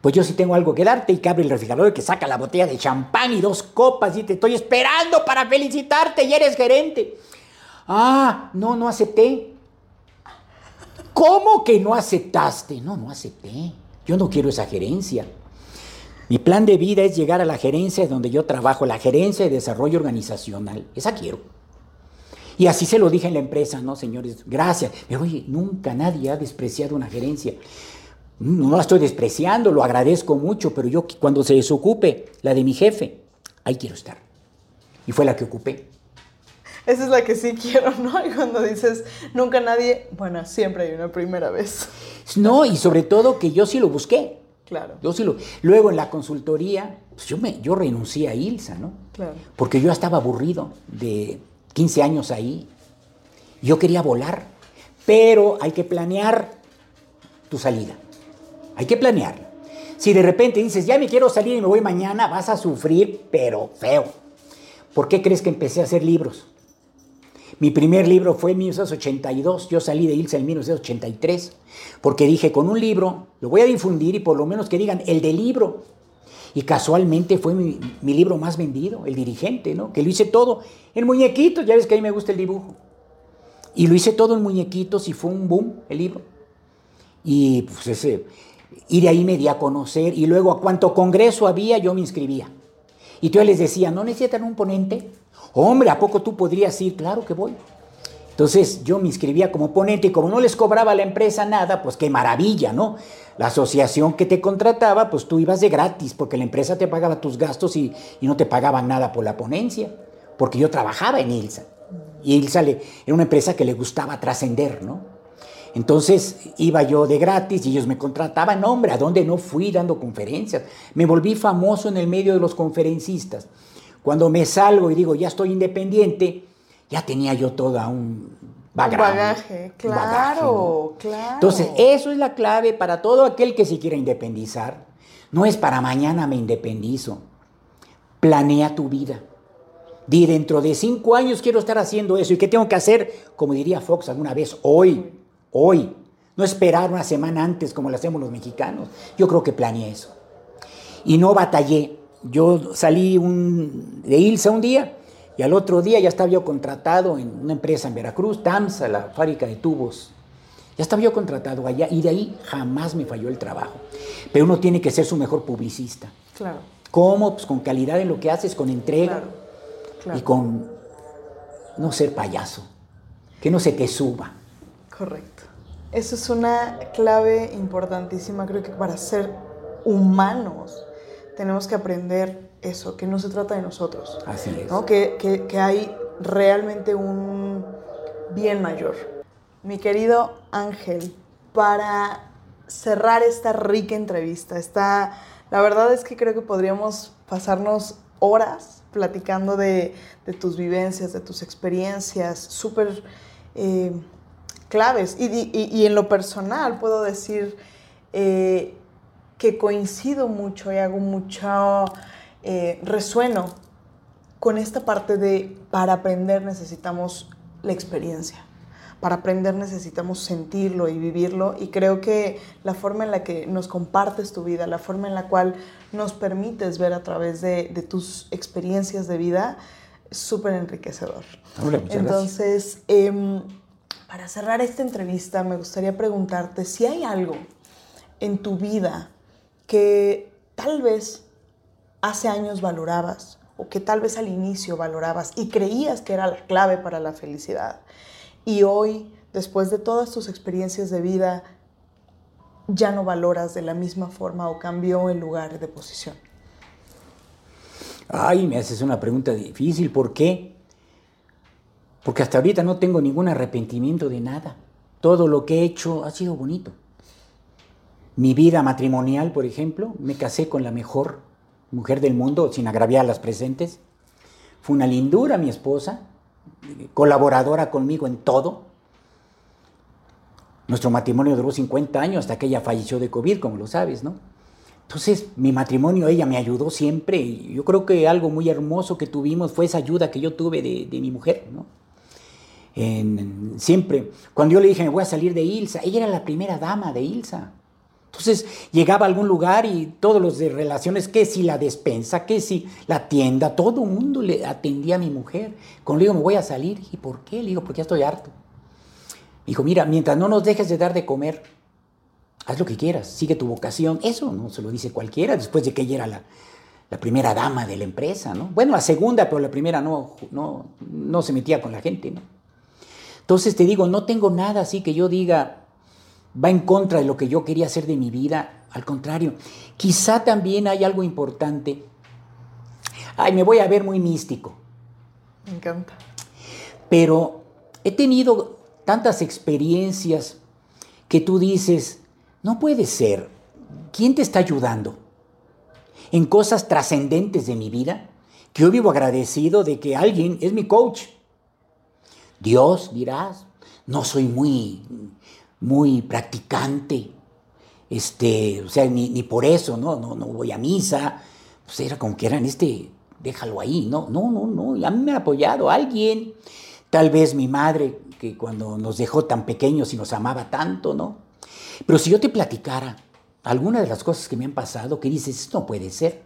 Pues yo sí tengo algo que darte y que abre el refrigerador y que saca la botella de champán y dos copas y te estoy esperando para felicitarte y eres gerente. Ah, no, no acepté. ¿Cómo que no aceptaste? No, no acepté. Yo no quiero esa gerencia. Mi plan de vida es llegar a la gerencia donde yo trabajo, la gerencia de desarrollo organizacional. Esa quiero. Y así se lo dije en la empresa, ¿no, señores? Gracias. Pero oye, nunca nadie ha despreciado una gerencia. No la estoy despreciando, lo agradezco mucho, pero yo cuando se desocupe la de mi jefe, ahí quiero estar. Y fue la que ocupé. Esa es la que sí quiero, ¿no? Y cuando dices, nunca nadie, bueno, siempre hay una primera vez. No, y sobre todo que yo sí lo busqué. Claro. Yo sí lo... Luego en la consultoría, pues yo, me, yo renuncié a Ilsa, ¿no? Claro. Porque yo estaba aburrido de 15 años ahí. Yo quería volar, pero hay que planear tu salida. Hay que planearla. Si de repente dices, ya me quiero salir y me voy mañana, vas a sufrir, pero feo. ¿Por qué crees que empecé a hacer libros? Mi primer libro fue en 1982, yo salí de Ilsa en 1983, porque dije, con un libro lo voy a difundir y por lo menos que digan el del libro. Y casualmente fue mi, mi libro más vendido, El Dirigente, ¿no? Que lo hice todo en muñequitos, ya ves que a mí me gusta el dibujo. Y lo hice todo en muñequitos y fue un boom el libro. Y pues ese, y de ahí me di a conocer y luego a cuánto congreso había yo me inscribía. Y yo les decía, ¿no necesitan un ponente? Hombre, ¿a poco tú podrías ir? Claro que voy. Entonces yo me inscribía como ponente y como no les cobraba la empresa nada, pues qué maravilla, ¿no? La asociación que te contrataba, pues tú ibas de gratis porque la empresa te pagaba tus gastos y, y no te pagaban nada por la ponencia, porque yo trabajaba en ILSA. Y ILSA le, era una empresa que le gustaba trascender, ¿no? Entonces iba yo de gratis y ellos me contrataban, hombre, ¿a dónde no fui dando conferencias? Me volví famoso en el medio de los conferencistas. Cuando me salgo y digo, ya estoy independiente, ya tenía yo toda un background. Un bagaje, claro, claro. Entonces, eso es la clave para todo aquel que se quiera independizar. No es para mañana me independizo. Planea tu vida. Di dentro de cinco años quiero estar haciendo eso. ¿Y qué tengo que hacer? Como diría Fox alguna vez, hoy hoy, no esperar una semana antes como lo hacemos los mexicanos. Yo creo que planeé eso. Y no batallé. Yo salí un, de Ilsa un día y al otro día ya estaba yo contratado en una empresa en Veracruz, TAMSA, la fábrica de tubos. Ya estaba yo contratado allá y de ahí jamás me falló el trabajo. Pero uno tiene que ser su mejor publicista. Claro. ¿Cómo? Pues con calidad en lo que haces, con entrega Claro, claro. y con no ser payaso. Que no se te suba. Correcto. Eso es una clave importantísima, creo que para ser humanos tenemos que aprender eso, que no se trata de nosotros, Así es. ¿no? que, que- que hay realmente un bien mayor. Mi querido Ángel, para cerrar esta rica entrevista, esta, la verdad es que creo que podríamos pasarnos horas platicando de, de tus vivencias, de tus experiencias, súper eh, claves. Y, y- y en lo personal puedo decir eh, que coincido mucho y hago mucho eh, resueno con esta parte de para aprender necesitamos la experiencia. Para aprender necesitamos sentirlo y vivirlo y creo que la forma en la que nos compartes tu vida, la forma en la cual nos permites ver a través de, de tus experiencias de vida es súper enriquecedor. Hombre, Entonces, em, para cerrar esta entrevista, me gustaría preguntarte si hay algo en tu vida que tal vez hace años valorabas o que tal vez al inicio valorabas y creías que era la clave para la felicidad y hoy, después de todas tus experiencias de vida, ya no valoras de la misma forma o cambió el lugar de posición. Ay, me haces una pregunta difícil. ¿Por qué? Porque hasta ahorita no tengo ningún arrepentimiento de nada. Todo lo que he hecho ha sido bonito. Mi vida matrimonial, por ejemplo, me casé con la mejor mujer del mundo, sin agraviar a las presentes. Fue una lindura mi esposa, colaboradora conmigo en todo. Nuestro matrimonio duró 50 años hasta que ella falleció de COVID, como lo sabes, ¿no? Entonces, mi matrimonio, ella me ayudó siempre. Y yo creo que algo muy hermoso que tuvimos fue esa ayuda que yo tuve de, de mi mujer, ¿no? Siempre, cuando yo le dije, me voy a salir de Ilsa, ella era la primera dama de Ilsa. Entonces, llegaba a algún lugar y todos los de relaciones, que si la despensa, que si la tienda, todo el mundo le atendía a mi mujer. Cuando le digo, me voy a salir, ¿y por qué? Le digo, porque ya estoy harto. Dijo, mira, mientras no nos dejes de dar de comer, haz lo que quieras, sigue tu vocación. Eso no se lo dice cualquiera, después de que ella era la, la primera dama de la empresa, ¿no? Bueno, la segunda, pero la primera no, no, no se metía con la gente, ¿no? Entonces te digo, no tengo nada así que yo diga va en contra de lo que yo quería hacer de mi vida. Al contrario, quizá también hay algo importante. Ay, me voy a ver muy místico. Me encanta. Pero he tenido tantas experiencias que tú dices, no puede ser, ¿quién te está ayudando? En cosas trascendentes de mi vida, que yo vivo agradecido de que alguien es mi coach. Dios, dirás, no soy muy, muy practicante, este, o sea, ni, por eso, ¿no? ¿no? No voy a misa, pues era como que eran este, déjalo ahí, no, no, no, no, a mí me ha apoyado alguien, tal vez mi madre, que cuando nos dejó tan pequeños y nos amaba tanto, ¿no? Pero si yo te platicara alguna de las cosas que me han pasado, que dices, esto no puede ser,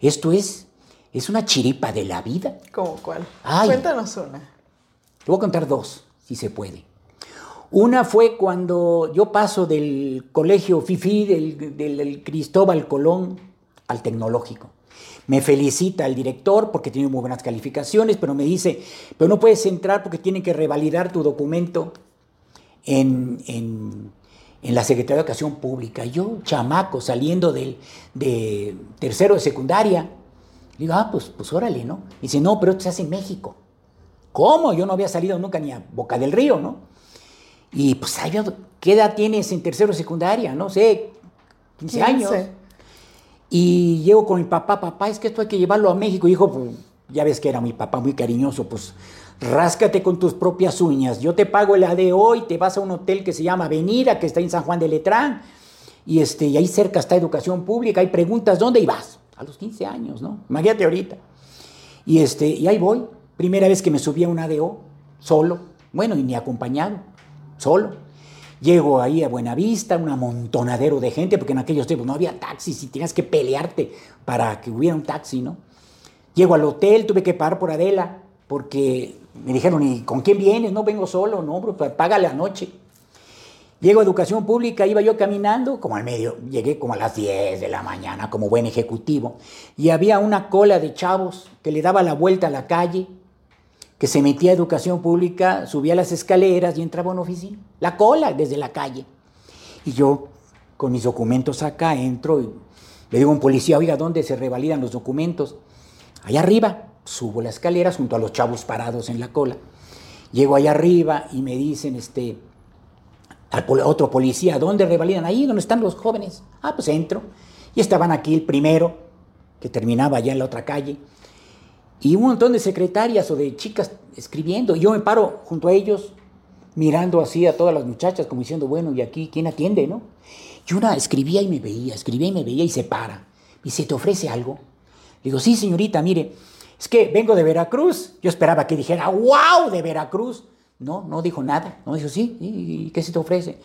esto es, es una chiripa de la vida. ¿Cómo cuál? Cuéntanos una. Te voy a contar dos, si se puede. Una fue cuando yo paso del colegio FIFI, del, Cristóbal Colón, al tecnológico. Me felicita el director porque tiene muy buenas calificaciones, pero me dice, pero no puedes entrar porque tienen que revalidar tu documento en, en, la Secretaría de Educación Pública. Yo, chamaco, saliendo del, de tercero de secundaria, digo, ah, pues, pues órale, ¿no? dice, no, pero esto se hace en México. ¿Cómo? Yo no había salido nunca ni a Boca del Río, ¿no? Y pues, ¿qué edad tienes en tercero secundaria? No sé, 15, años. Y llego con mi papá, papá, es que esto hay que llevarlo a México. Y dijo, pues, ya ves que era mi papá muy cariñoso, pues ráscate con tus propias uñas. Yo te pago el ADO y te vas a un hotel que se llama Avenida, que está en San Juan de Letrán. Y, este, y ahí cerca está educación pública. Hay preguntas, ¿dónde ibas? A los 15 años, ¿no? Imagínate ahorita. Y, este, y ahí voy. Primera vez que me subí a un ADO, solo. Bueno, y ni acompañado solo. Llego ahí a Buenavista, un amontonadero de gente, porque en aquellos tiempos no había taxis y tenías que pelearte para que hubiera un taxi, ¿no? Llego al hotel, tuve que pagar por Adela, porque me dijeron, ¿y con quién vienes? No vengo solo, no, bro, pues págale anoche. Llego a educación pública, iba yo caminando, como al medio, llegué como a las 10 de la mañana, como buen ejecutivo, y había una cola de chavos que le daba la vuelta a la calle, que se metía a educación pública, subía las escaleras y entraba a una oficina. La cola desde la calle. Y yo, con mis documentos acá, entro y le digo a un policía, oiga, ¿dónde se revalidan los documentos? Allá arriba. Subo las escaleras junto a los chavos parados en la cola. Llego allá arriba y me dicen, este, al otro policía, ¿dónde revalidan? Ahí, donde están los jóvenes. Ah, pues entro. Y estaban aquí el primero, que terminaba allá en la otra calle y un montón de secretarias o de chicas escribiendo. Y yo me paro junto a ellos, mirando así a todas las muchachas, como diciendo, bueno, ¿y aquí quién atiende, no? Y una escribía y me veía, escribía y me veía y se para. Y se ¿te ofrece algo? Le digo, sí, señorita, mire, es que vengo de Veracruz. Yo esperaba que dijera, wow, de Veracruz. No, no dijo nada. No dijo, sí, ¿y qué se te ofrece?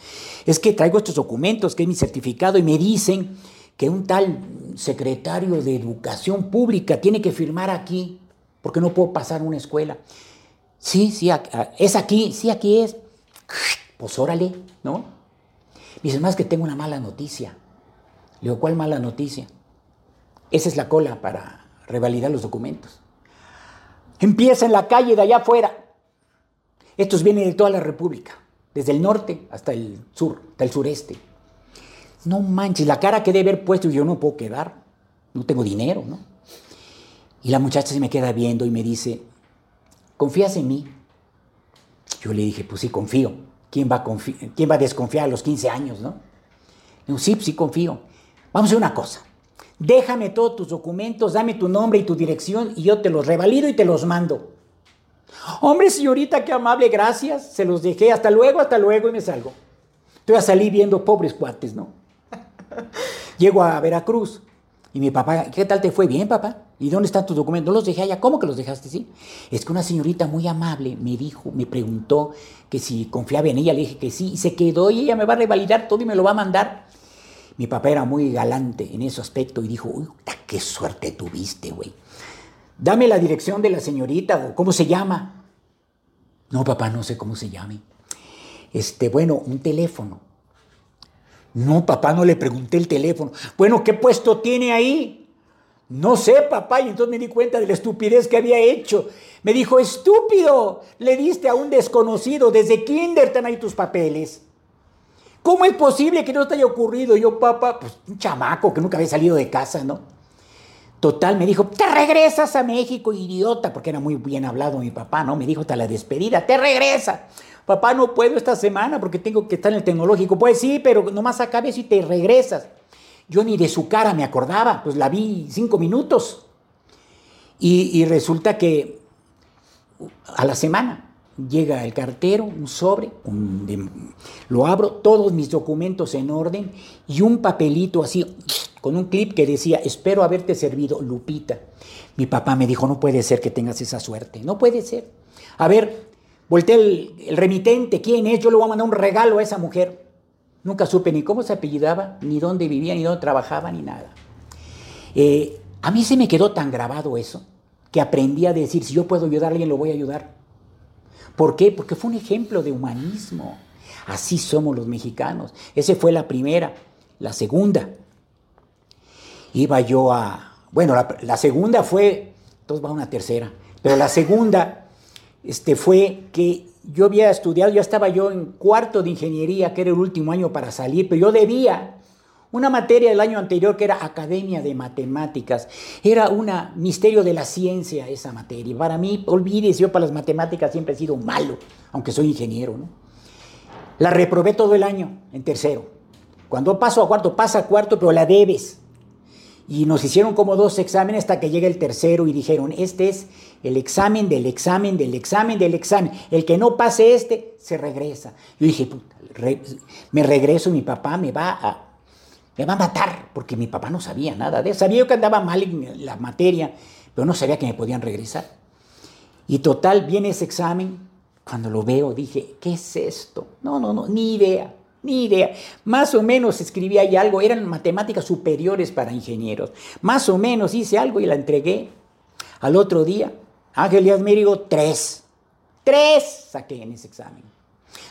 Es que traigo estos documentos, que es mi certificado, y me dicen que un tal secretario de Educación Pública tiene que firmar aquí porque no puedo pasar una escuela. Sí, sí, es aquí, sí, aquí es. Pues órale, ¿no? dice, más que tengo una mala noticia. Le digo, ¿cuál mala noticia? Esa es la cola para revalidar los documentos. Empieza en la calle de allá afuera. Estos vienen de toda la República, desde el norte hasta el sur, hasta el sureste. No manches, la cara que debe haber puesto, yo no puedo quedar, no tengo dinero, ¿no? Y la muchacha se me queda viendo y me dice, ¿confías en mí? Yo le dije, pues sí, confío. ¿Quién va a, ¿quién va a desconfiar a los 15 años, no? Digo, sí, sí, confío. Vamos a hacer una cosa. Déjame todos tus documentos, dame tu nombre y tu dirección y yo te los revalido y te los mando. Hombre, señorita, qué amable, gracias. Se los dejé. Hasta luego, hasta luego y me salgo. A salir viendo pobres cuates, ¿no? Llego a Veracruz y mi papá, ¿qué tal te fue? Bien, papá. ¿Y dónde están tus documentos? No los dejé allá. ¿Cómo que los dejaste? Sí. Es que una señorita muy amable me dijo, me preguntó que si confiaba en ella. Le dije que sí. Y se quedó y ella me va a revalidar todo y me lo va a mandar. Mi papá era muy galante en ese aspecto y dijo, uy, qué suerte tuviste, güey. Dame la dirección de la señorita o cómo se llama. No, papá, no sé cómo se llame. Este, bueno, un teléfono. No, papá, no le pregunté el teléfono. Bueno, ¿qué puesto tiene ahí? No sé, papá, y entonces me di cuenta de la estupidez que había hecho. Me dijo, estúpido, le diste a un desconocido, desde kinder están ahí tus papeles. ¿Cómo es posible que no te haya ocurrido? yo, papá, pues un chamaco que nunca había salido de casa, ¿no? Total, me dijo, te regresas a México, idiota, porque era muy bien hablado mi papá, ¿no? Me dijo, te la despedida, te regresa. Papá, no puedo esta semana porque tengo que estar en el tecnológico. Pues sí, pero nomás acabes y te regresas. Yo ni de su cara me acordaba, pues la vi cinco minutos. Y, resulta que a la semana llega el cartero, un sobre, lo abro, todos mis documentos en orden y un papelito así con un clip que decía, espero haberte servido, Lupita. Mi papá me dijo, no puede ser que tengas esa suerte, no puede ser. A ver, volteé el, remitente, ¿quién es? Yo le voy a mandar un regalo a esa mujer. Nunca supe ni cómo se apellidaba, ni dónde vivía, ni dónde trabajaba, ni nada. Eh, a mí se me quedó tan grabado eso, que aprendí a decir, si yo puedo ayudar a alguien, lo voy a ayudar. ¿Por qué? Porque fue un ejemplo de humanismo. Así somos los mexicanos. Esa fue la primera. La segunda, iba yo a... Bueno, la, segunda fue, entonces va una tercera, pero la segunda este, fue que yo había estudiado, ya estaba yo en cuarto de ingeniería, que era el último año para salir, pero yo debía una materia del año anterior que era Academia de Matemáticas. Era un misterio de la ciencia esa materia. Para mí, olvídese, yo para las matemáticas siempre he sido malo, aunque soy ingeniero. ¿no? La reprobé todo el año en tercero. Cuando paso a cuarto, pasa a cuarto, pero la debes. Y nos hicieron como dos exámenes hasta que llega el tercero y dijeron, este es el examen del examen del examen del examen. El que no pase este, se regresa. Yo dije, me regreso, mi papá me va a, me va a matar, porque mi papá no sabía nada de eso. Sabía yo que andaba mal en la materia, pero no sabía que me podían regresar. Y total, viene ese examen, cuando lo veo dije, ¿qué es esto? No, no, no, ni idea. Ni idea. Más o menos escribí ahí algo, eran matemáticas superiores para ingenieros. Más o menos hice algo y la entregué. Al otro día, Ángel Díaz Mérigo, tres. Tres saqué en ese examen.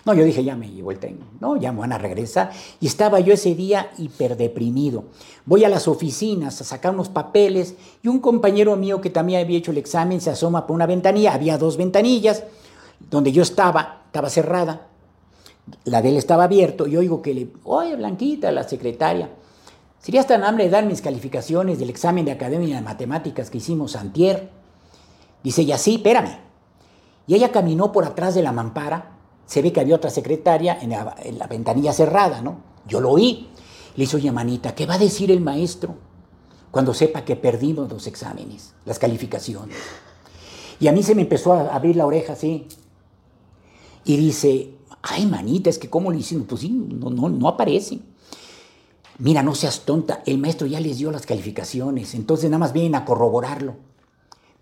No, yo dije, ya me llevo el tren. No, ya me van a regresar. Y estaba yo ese día hiperdeprimido. Voy a las oficinas a sacar unos papeles y un compañero mío que también había hecho el examen se asoma por una ventanilla. Había dos ventanillas. Donde yo estaba, estaba cerrada la de él estaba abierto y oigo que le, oye Blanquita, la secretaria, ¿serías tan hambre de dar mis calificaciones del examen de Academia de Matemáticas que hicimos antier? Dice ella, sí, espérame. Y ella caminó por atrás de la mampara, se ve que había otra secretaria en la, ventanilla cerrada, ¿no? Yo lo oí. Le hizo, oye, manita, ¿qué va a decir el maestro cuando sepa que perdimos los exámenes, las calificaciones? Y a mí se me empezó a abrir la oreja así. Y dice, Ay, manita, es que ¿cómo le hicieron? Pues sí, no, no, no aparece. Mira, no seas tonta, el maestro ya les dio las calificaciones, entonces nada más vienen a corroborarlo.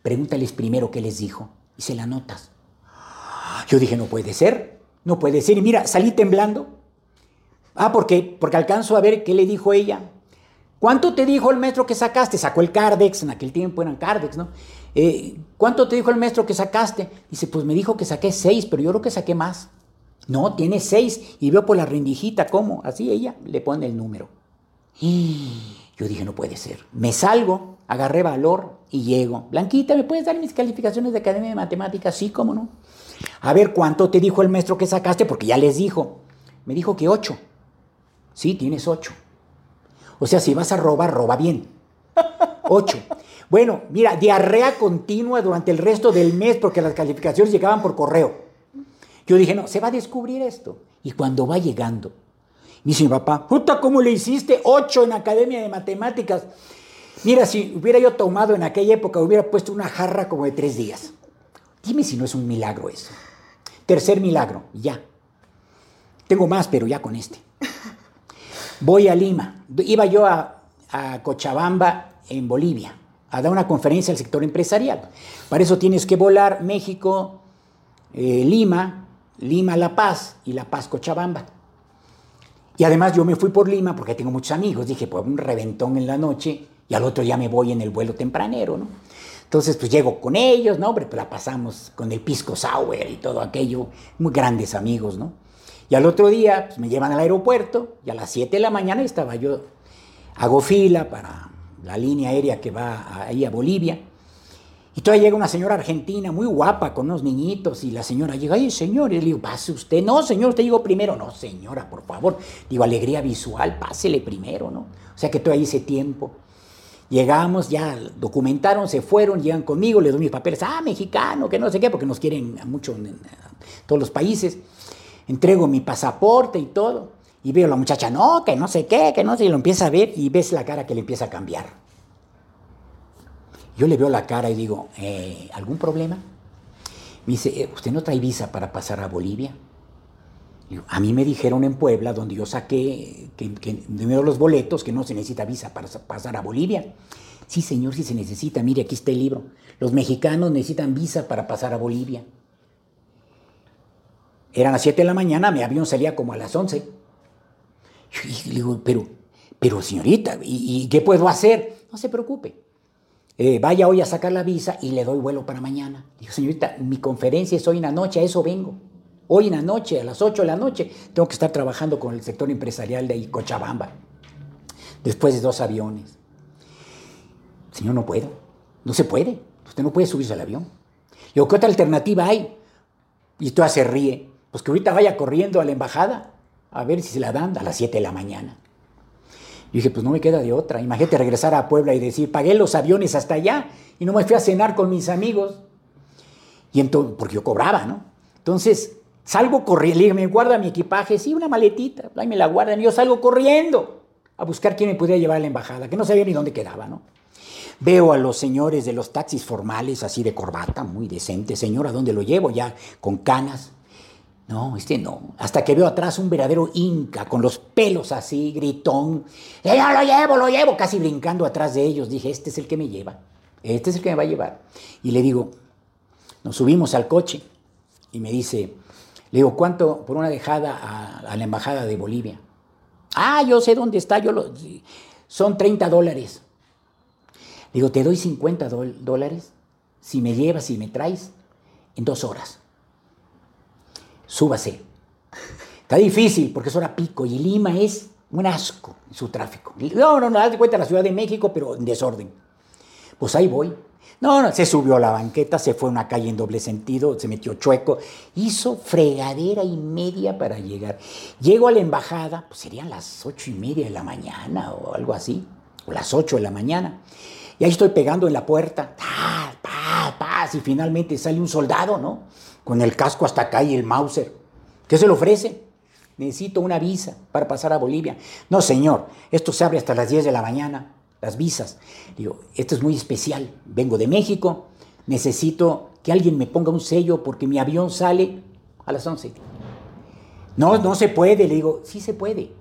Pregúntales primero qué les dijo y se la notas. Yo dije, no puede ser, no puede ser. Y mira, salí temblando. Ah, porque, porque alcanzo a ver qué le dijo ella. ¿Cuánto te dijo el maestro que sacaste? Sacó el Cardex, en aquel tiempo eran Cardex, ¿no? Eh, ¿Cuánto te dijo el maestro que sacaste? Dice, pues me dijo que saqué seis, pero yo creo que saqué más. No, tiene seis. Y veo por la rendijita cómo. Así ella le pone el número. Y yo dije, no puede ser. Me salgo, agarré valor y llego. Blanquita, ¿me puedes dar mis calificaciones de Academia de Matemáticas? Sí, cómo no. A ver, ¿cuánto te dijo el maestro que sacaste? Porque ya les dijo. Me dijo que ocho. Sí, tienes ocho. O sea, si vas a robar, roba bien. Ocho. Bueno, mira, diarrea continua durante el resto del mes porque las calificaciones llegaban por correo. Yo dije, no, se va a descubrir esto. Y cuando va llegando, me dice mi papá, puta, ¿cómo le hiciste? Ocho en Academia de Matemáticas. Mira, si hubiera yo tomado en aquella época, hubiera puesto una jarra como de tres días. Dime si no es un milagro eso. Tercer milagro, ya. Tengo más, pero ya con este. Voy a Lima. Iba yo a, a Cochabamba, en Bolivia, a dar una conferencia al sector empresarial. Para eso tienes que volar México, eh, Lima, Lima La Paz y La Paz Cochabamba. Y además yo me fui por Lima porque tengo muchos amigos. Dije, pues un reventón en la noche y al otro día me voy en el vuelo tempranero, ¿no? Entonces, pues llego con ellos, ¿no? Hombre, pues la pasamos con el pisco sour y todo aquello. Muy grandes amigos, ¿no? Y al otro día, pues me llevan al aeropuerto y a las 7 de la mañana estaba yo, hago fila para la línea aérea que va ahí a Bolivia. Y todavía llega una señora argentina muy guapa con unos niñitos y la señora llega, ay señor, y le digo, pase usted. No, señor, usted llegó primero. No, señora, por favor. Digo, alegría visual, pásele primero, ¿no? O sea que todavía hice tiempo. Llegamos, ya documentaron, se fueron, llegan conmigo, les doy mis papeles, ah, mexicano, que no sé qué, porque nos quieren mucho en, en todos los países. Entrego mi pasaporte y todo. Y veo a la muchacha, no, que no sé qué, que no sé, y lo empieza a ver y ves la cara que le empieza a cambiar. Yo le veo la cara y digo, eh, ¿algún problema? Me dice, eh, ¿usted no trae visa para pasar a Bolivia? a mí me dijeron en Puebla, donde yo saqué que, que los boletos, que no se necesita visa para pasar a Bolivia. Sí, señor, sí se necesita. Mire, aquí está el libro. Los mexicanos necesitan visa para pasar a Bolivia. Eran las 7 de la mañana, mi avión salía como a las 11. Y digo, pero, pero señorita, ¿y, qué puedo hacer? No se preocupe. Eh, vaya hoy a sacar la visa y le doy vuelo para mañana. Digo, señorita, mi conferencia es hoy en la noche, a eso vengo. Hoy en la noche, a las 8 de la noche, tengo que estar trabajando con el sector empresarial de Cochabamba. Después de dos aviones. Señor, no puedo. No se puede. Usted no puede subirse al avión. Digo, ¿qué otra alternativa hay? Y tú se ríe. Pues que ahorita vaya corriendo a la embajada a ver si se la dan a las 7 de la mañana. Yo dije, pues no me queda de otra. Imagínate regresar a Puebla y decir, pagué los aviones hasta allá y no me fui a cenar con mis amigos. Y entonces, porque yo cobraba, ¿no? Entonces, salgo corriendo, le me guarda mi equipaje, sí, una maletita, ahí me la guardan y yo salgo corriendo a buscar quién me pudiera llevar a la embajada, que no sabía ni dónde quedaba, ¿no? Veo a los señores de los taxis formales, así de corbata, muy decente. Señor, ¿a dónde lo llevo? Ya con canas. No, este no. Hasta que veo atrás un verdadero inca, con los pelos así, gritón. ¡Eh, ¡Ya lo llevo, lo llevo! Casi brincando atrás de ellos. Dije, este es el que me lleva. Este es el que me va a llevar. Y le digo, nos subimos al coche. Y me dice, le digo, ¿cuánto por una dejada a, la embajada de Bolivia? Ah, yo sé dónde está. Yo lo, son 30 dólares. Digo, te doy 50 dólares si me llevas, si me traes, en dos horas súbase. Está difícil porque es hora pico y Lima es un asco en su tráfico. No, no, no, haz de cuenta la Ciudad de México, pero en desorden. Pues ahí voy. No, no, se subió a la banqueta, se fue a una calle en doble sentido, se metió chueco, hizo fregadera y media para llegar. Llego a la embajada, pues serían las ocho y media de la mañana o algo así, o las ocho de la mañana. Y ahí estoy pegando en la puerta, paz, paz, paz, y finalmente sale un soldado, ¿no? Con el casco hasta acá y el Mauser. ¿Qué se le ofrece? Necesito una visa para pasar a Bolivia. No, señor, esto se abre hasta las 10 de la mañana, las visas. Digo, esto es muy especial. Vengo de México, necesito que alguien me ponga un sello porque mi avión sale a las 11. No, no se puede. Le digo, sí se puede.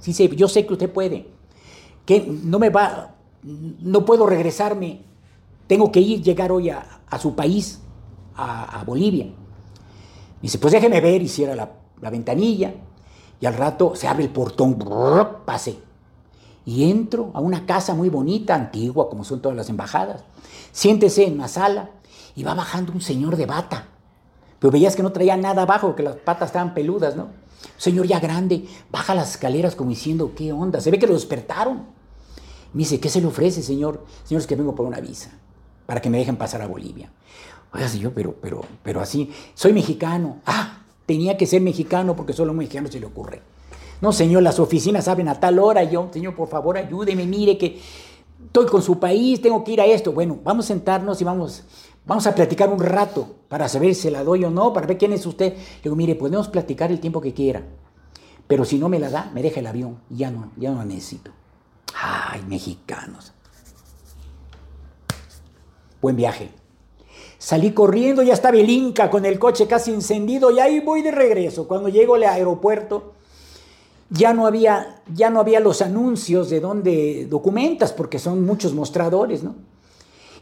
Sí se, yo sé que usted puede. Que no me va, no puedo regresarme. Tengo que ir, llegar hoy a, a su país a, Bolivia. dice, pues déjeme ver, y cierra la, ventanilla, y al rato se abre el portón, pase. Y entro a una casa muy bonita, antigua, como son todas las embajadas. Siéntese en una sala y va bajando un señor de bata. Pero veías que no traía nada abajo, que las patas estaban peludas, ¿no? Señor ya grande, baja las escaleras como diciendo, ¿qué onda? Se ve que lo despertaron. Me dice, ¿qué se le ofrece, señor? Señor, es que vengo por una visa, para que me dejen pasar a Bolivia. Oiga, yo, pero, pero, pero así, soy mexicano. Ah, tenía que ser mexicano porque solo a un mexicano se le ocurre. No, señor, las oficinas abren a tal hora. Yo, señor, por favor, ayúdeme, mire que estoy con su país, tengo que ir a esto. Bueno, vamos a sentarnos y vamos, vamos a platicar un rato para saber si la doy o no, para ver quién es usted. Le digo, mire, podemos platicar el tiempo que quiera. Pero si no me la da, me deja el avión. Ya no, ya no la necesito. Ay, mexicanos. Buen viaje. Salí corriendo, ya estaba el Inca con el coche casi encendido y ahí voy de regreso. Cuando llego al aeropuerto, ya no había, ya no había los anuncios de dónde documentas, porque son muchos mostradores, ¿no?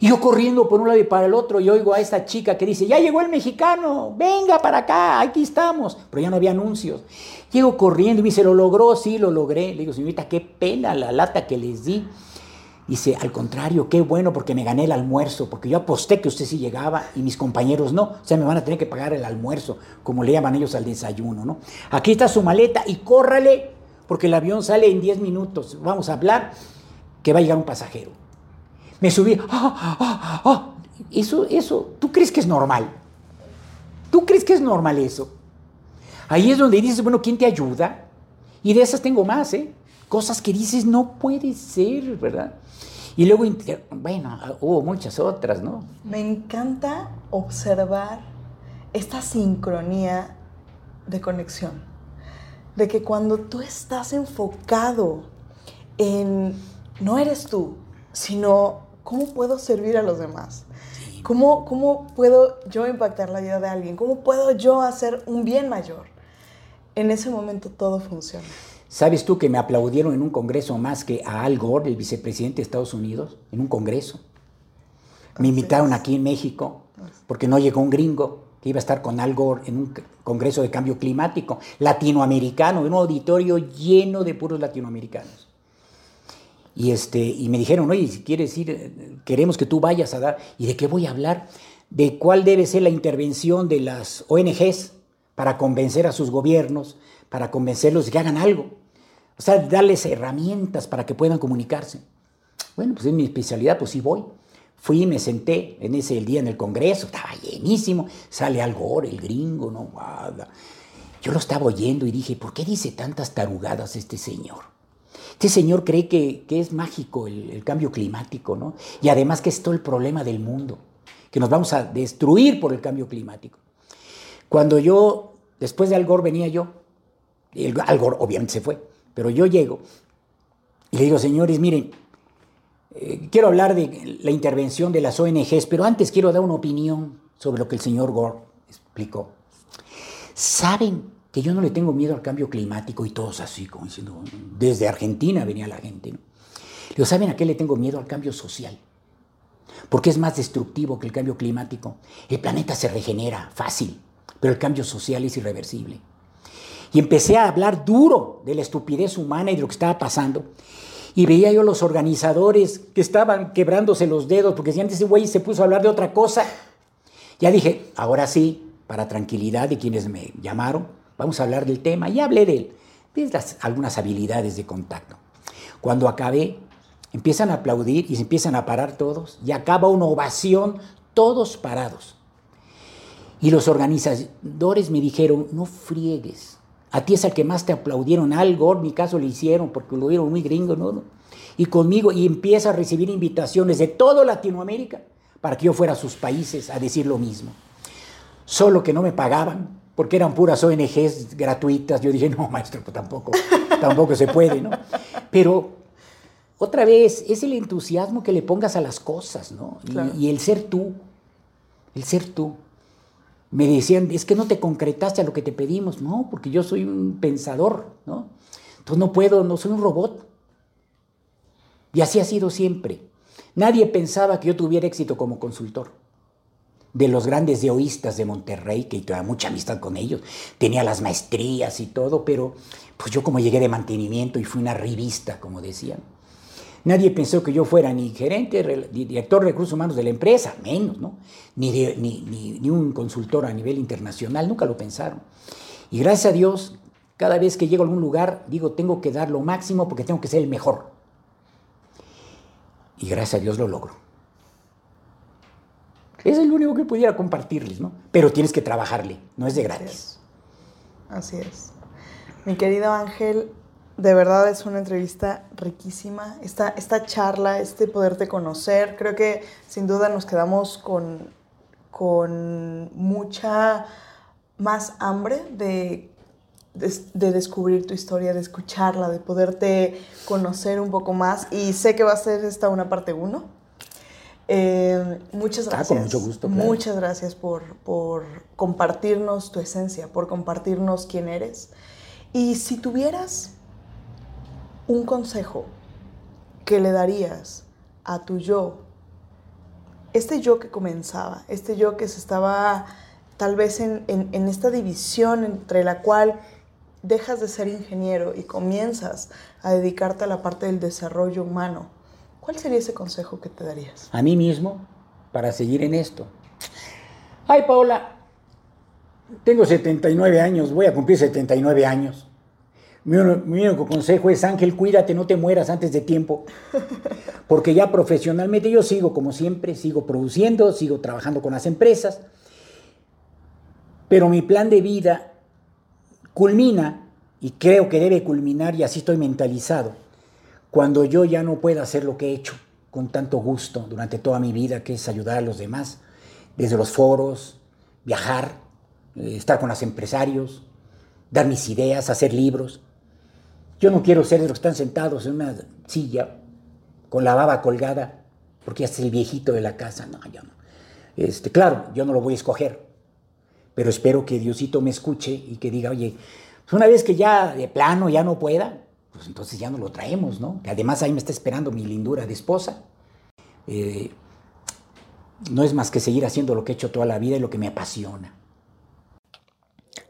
Y yo corriendo por un lado y para el otro y oigo a esta chica que dice, ya llegó el mexicano, venga para acá, aquí estamos. Pero ya no había anuncios. Llego corriendo y me dice, ¿lo logró? Sí, lo logré. Le digo, señorita, qué pena la lata que les di. Dice, al contrario, qué bueno porque me gané el almuerzo, porque yo aposté que usted sí llegaba y mis compañeros no. O sea, me van a tener que pagar el almuerzo, como le llaman ellos al desayuno, ¿no? Aquí está su maleta y córrale, porque el avión sale en 10 minutos. Vamos a hablar que va a llegar un pasajero. Me subí, ¡ah, ah, ah! Eso, eso, ¿tú crees que es normal? ¿Tú crees que es normal eso? Ahí es donde dices, bueno, ¿quién te ayuda? Y de esas tengo más, ¿eh? Cosas que dices, no puede ser, ¿verdad? Y luego, bueno, hubo muchas otras, ¿no? Me encanta observar esta sincronía de conexión. De que cuando tú estás enfocado en, no eres tú, sino cómo puedo servir a los demás. ¿Cómo, ¿Cómo puedo yo impactar la vida de alguien? ¿Cómo puedo yo hacer un bien mayor? En ese momento todo funciona. ¿Sabes tú que me aplaudieron en un congreso más que a Al Gore, el vicepresidente de Estados Unidos, en un congreso? Me invitaron aquí en México porque no llegó un gringo que iba a estar con Al Gore en un congreso de cambio climático latinoamericano, en un auditorio lleno de puros latinoamericanos. Y, este, y me dijeron, oye, si quieres ir, queremos que tú vayas a dar. ¿Y de qué voy a hablar? De cuál debe ser la intervención de las ONGs para convencer a sus gobiernos, para convencerlos de que hagan algo. O sea, darles herramientas para que puedan comunicarse. Bueno, pues es mi especialidad, pues sí voy. Fui me senté en ese día en el Congreso, estaba llenísimo. Sale Al Gore, el gringo, ¿no? Yo lo estaba oyendo y dije, ¿por qué dice tantas tarugadas este señor? Este señor cree que, es mágico el, el, cambio climático, ¿no? Y además que es todo el problema del mundo, que nos vamos a destruir por el cambio climático. Cuando yo, después de Al Gore venía yo, el, Al Gore obviamente se fue, pero yo llego y le digo, señores, miren, eh, quiero hablar de la intervención de las ONGs, pero antes quiero dar una opinión sobre lo que el señor Gore explicó. ¿Saben que yo no le tengo miedo al cambio climático y todos así, como diciendo, desde Argentina venía la gente. ¿no? digo, ¿saben a qué le tengo miedo al cambio social? Porque es más destructivo que el cambio climático. El planeta se regenera fácil, pero el cambio social es irreversible. Y empecé a hablar duro de la estupidez humana y de lo que estaba pasando. Y veía yo los organizadores que estaban quebrándose los dedos porque si antes ese güey se puso a hablar de otra cosa. Ya dije, ahora sí, para tranquilidad de quienes me llamaron, vamos a hablar del tema. Y hablé de, de algunas habilidades de contacto. Cuando acabé, empiezan a aplaudir y se empiezan a parar todos y acaba una ovación, todos parados. Y los organizadores me dijeron, no friegues, a ti es el que más te aplaudieron, algo, en mi caso le hicieron porque lo vieron muy gringo, ¿no? Y conmigo, y empieza a recibir invitaciones de toda Latinoamérica para que yo fuera a sus países a decir lo mismo. Solo que no me pagaban, porque eran puras ONGs gratuitas. Yo dije, no, maestro, pues tampoco, tampoco se puede, ¿no? Pero otra vez, es el entusiasmo que le pongas a las cosas, ¿no? Y, el ser tú, el ser tú. Me decían, es que no te concretaste a lo que te pedimos. No, porque yo soy un pensador, ¿no? Entonces no puedo, no soy un robot. Y así ha sido siempre. Nadie pensaba que yo tuviera éxito como consultor de los grandes deoístas de Monterrey, que tenía mucha amistad con ellos, tenía las maestrías y todo, pero pues yo como llegué de mantenimiento y fui una revista, como decían, nadie pensó que yo fuera ni gerente, ni director de recursos humanos de la empresa, menos, ¿no? Ni, ni, ni un consultor a nivel internacional, nunca lo pensaron. Y gracias a Dios, cada vez que llego a algún lugar, digo, tengo que dar lo máximo porque tengo que ser el mejor. Y gracias a Dios lo logro. Es el único que pudiera compartirles, ¿no? Pero tienes que trabajarle, no es de gratis. Así es. Mi querido Ángel, de verdad es una entrevista riquísima. Esta, esta charla, este poderte conocer, creo que sin duda nos quedamos con, con mucha más hambre de, de, descubrir tu historia, de escucharla, de poderte conocer un poco más. Y sé que va a ser esta una parte uno eh, muchas gracias. Ah, con mucho gusto. Muchas gracias por, por, compartirnos tu esencia, por compartirnos quién eres. Y si tuvieras un consejo que le darías a tu yo, este yo que comenzaba, este yo que se estaba tal vez en, en esta división entre la cual dejas de ser ingeniero y comienzas a dedicarte a la parte del desarrollo humano, ¿Cuál sería ese consejo que te darías? A mí mismo, para seguir en esto. Ay, Paola, tengo 79 años, voy a cumplir 79 años. Mi, único consejo es, Ángel, cuídate, no te mueras antes de tiempo. Porque ya profesionalmente yo sigo como siempre, sigo produciendo, sigo trabajando con las empresas. Pero mi plan de vida culmina, y creo que debe culminar, y así estoy mentalizado, cuando yo ya no pueda hacer lo que he hecho con tanto gusto durante toda mi vida, que es ayudar a los demás, desde los foros, viajar, eh, estar con los empresarios, dar mis ideas, hacer libros. Yo no quiero ser de los que están sentados en una silla con la baba colgada, porque es el viejito de la casa. No, yo no. Este, claro, yo no lo voy a escoger, pero espero que Diosito me escuche y que diga, oye, pues una vez que ya de plano ya no pueda, pues entonces ya no lo traemos, ¿no? Que además ahí me está esperando mi lindura de esposa. Eh, no es más que seguir haciendo lo que he hecho toda la vida y lo que me apasiona.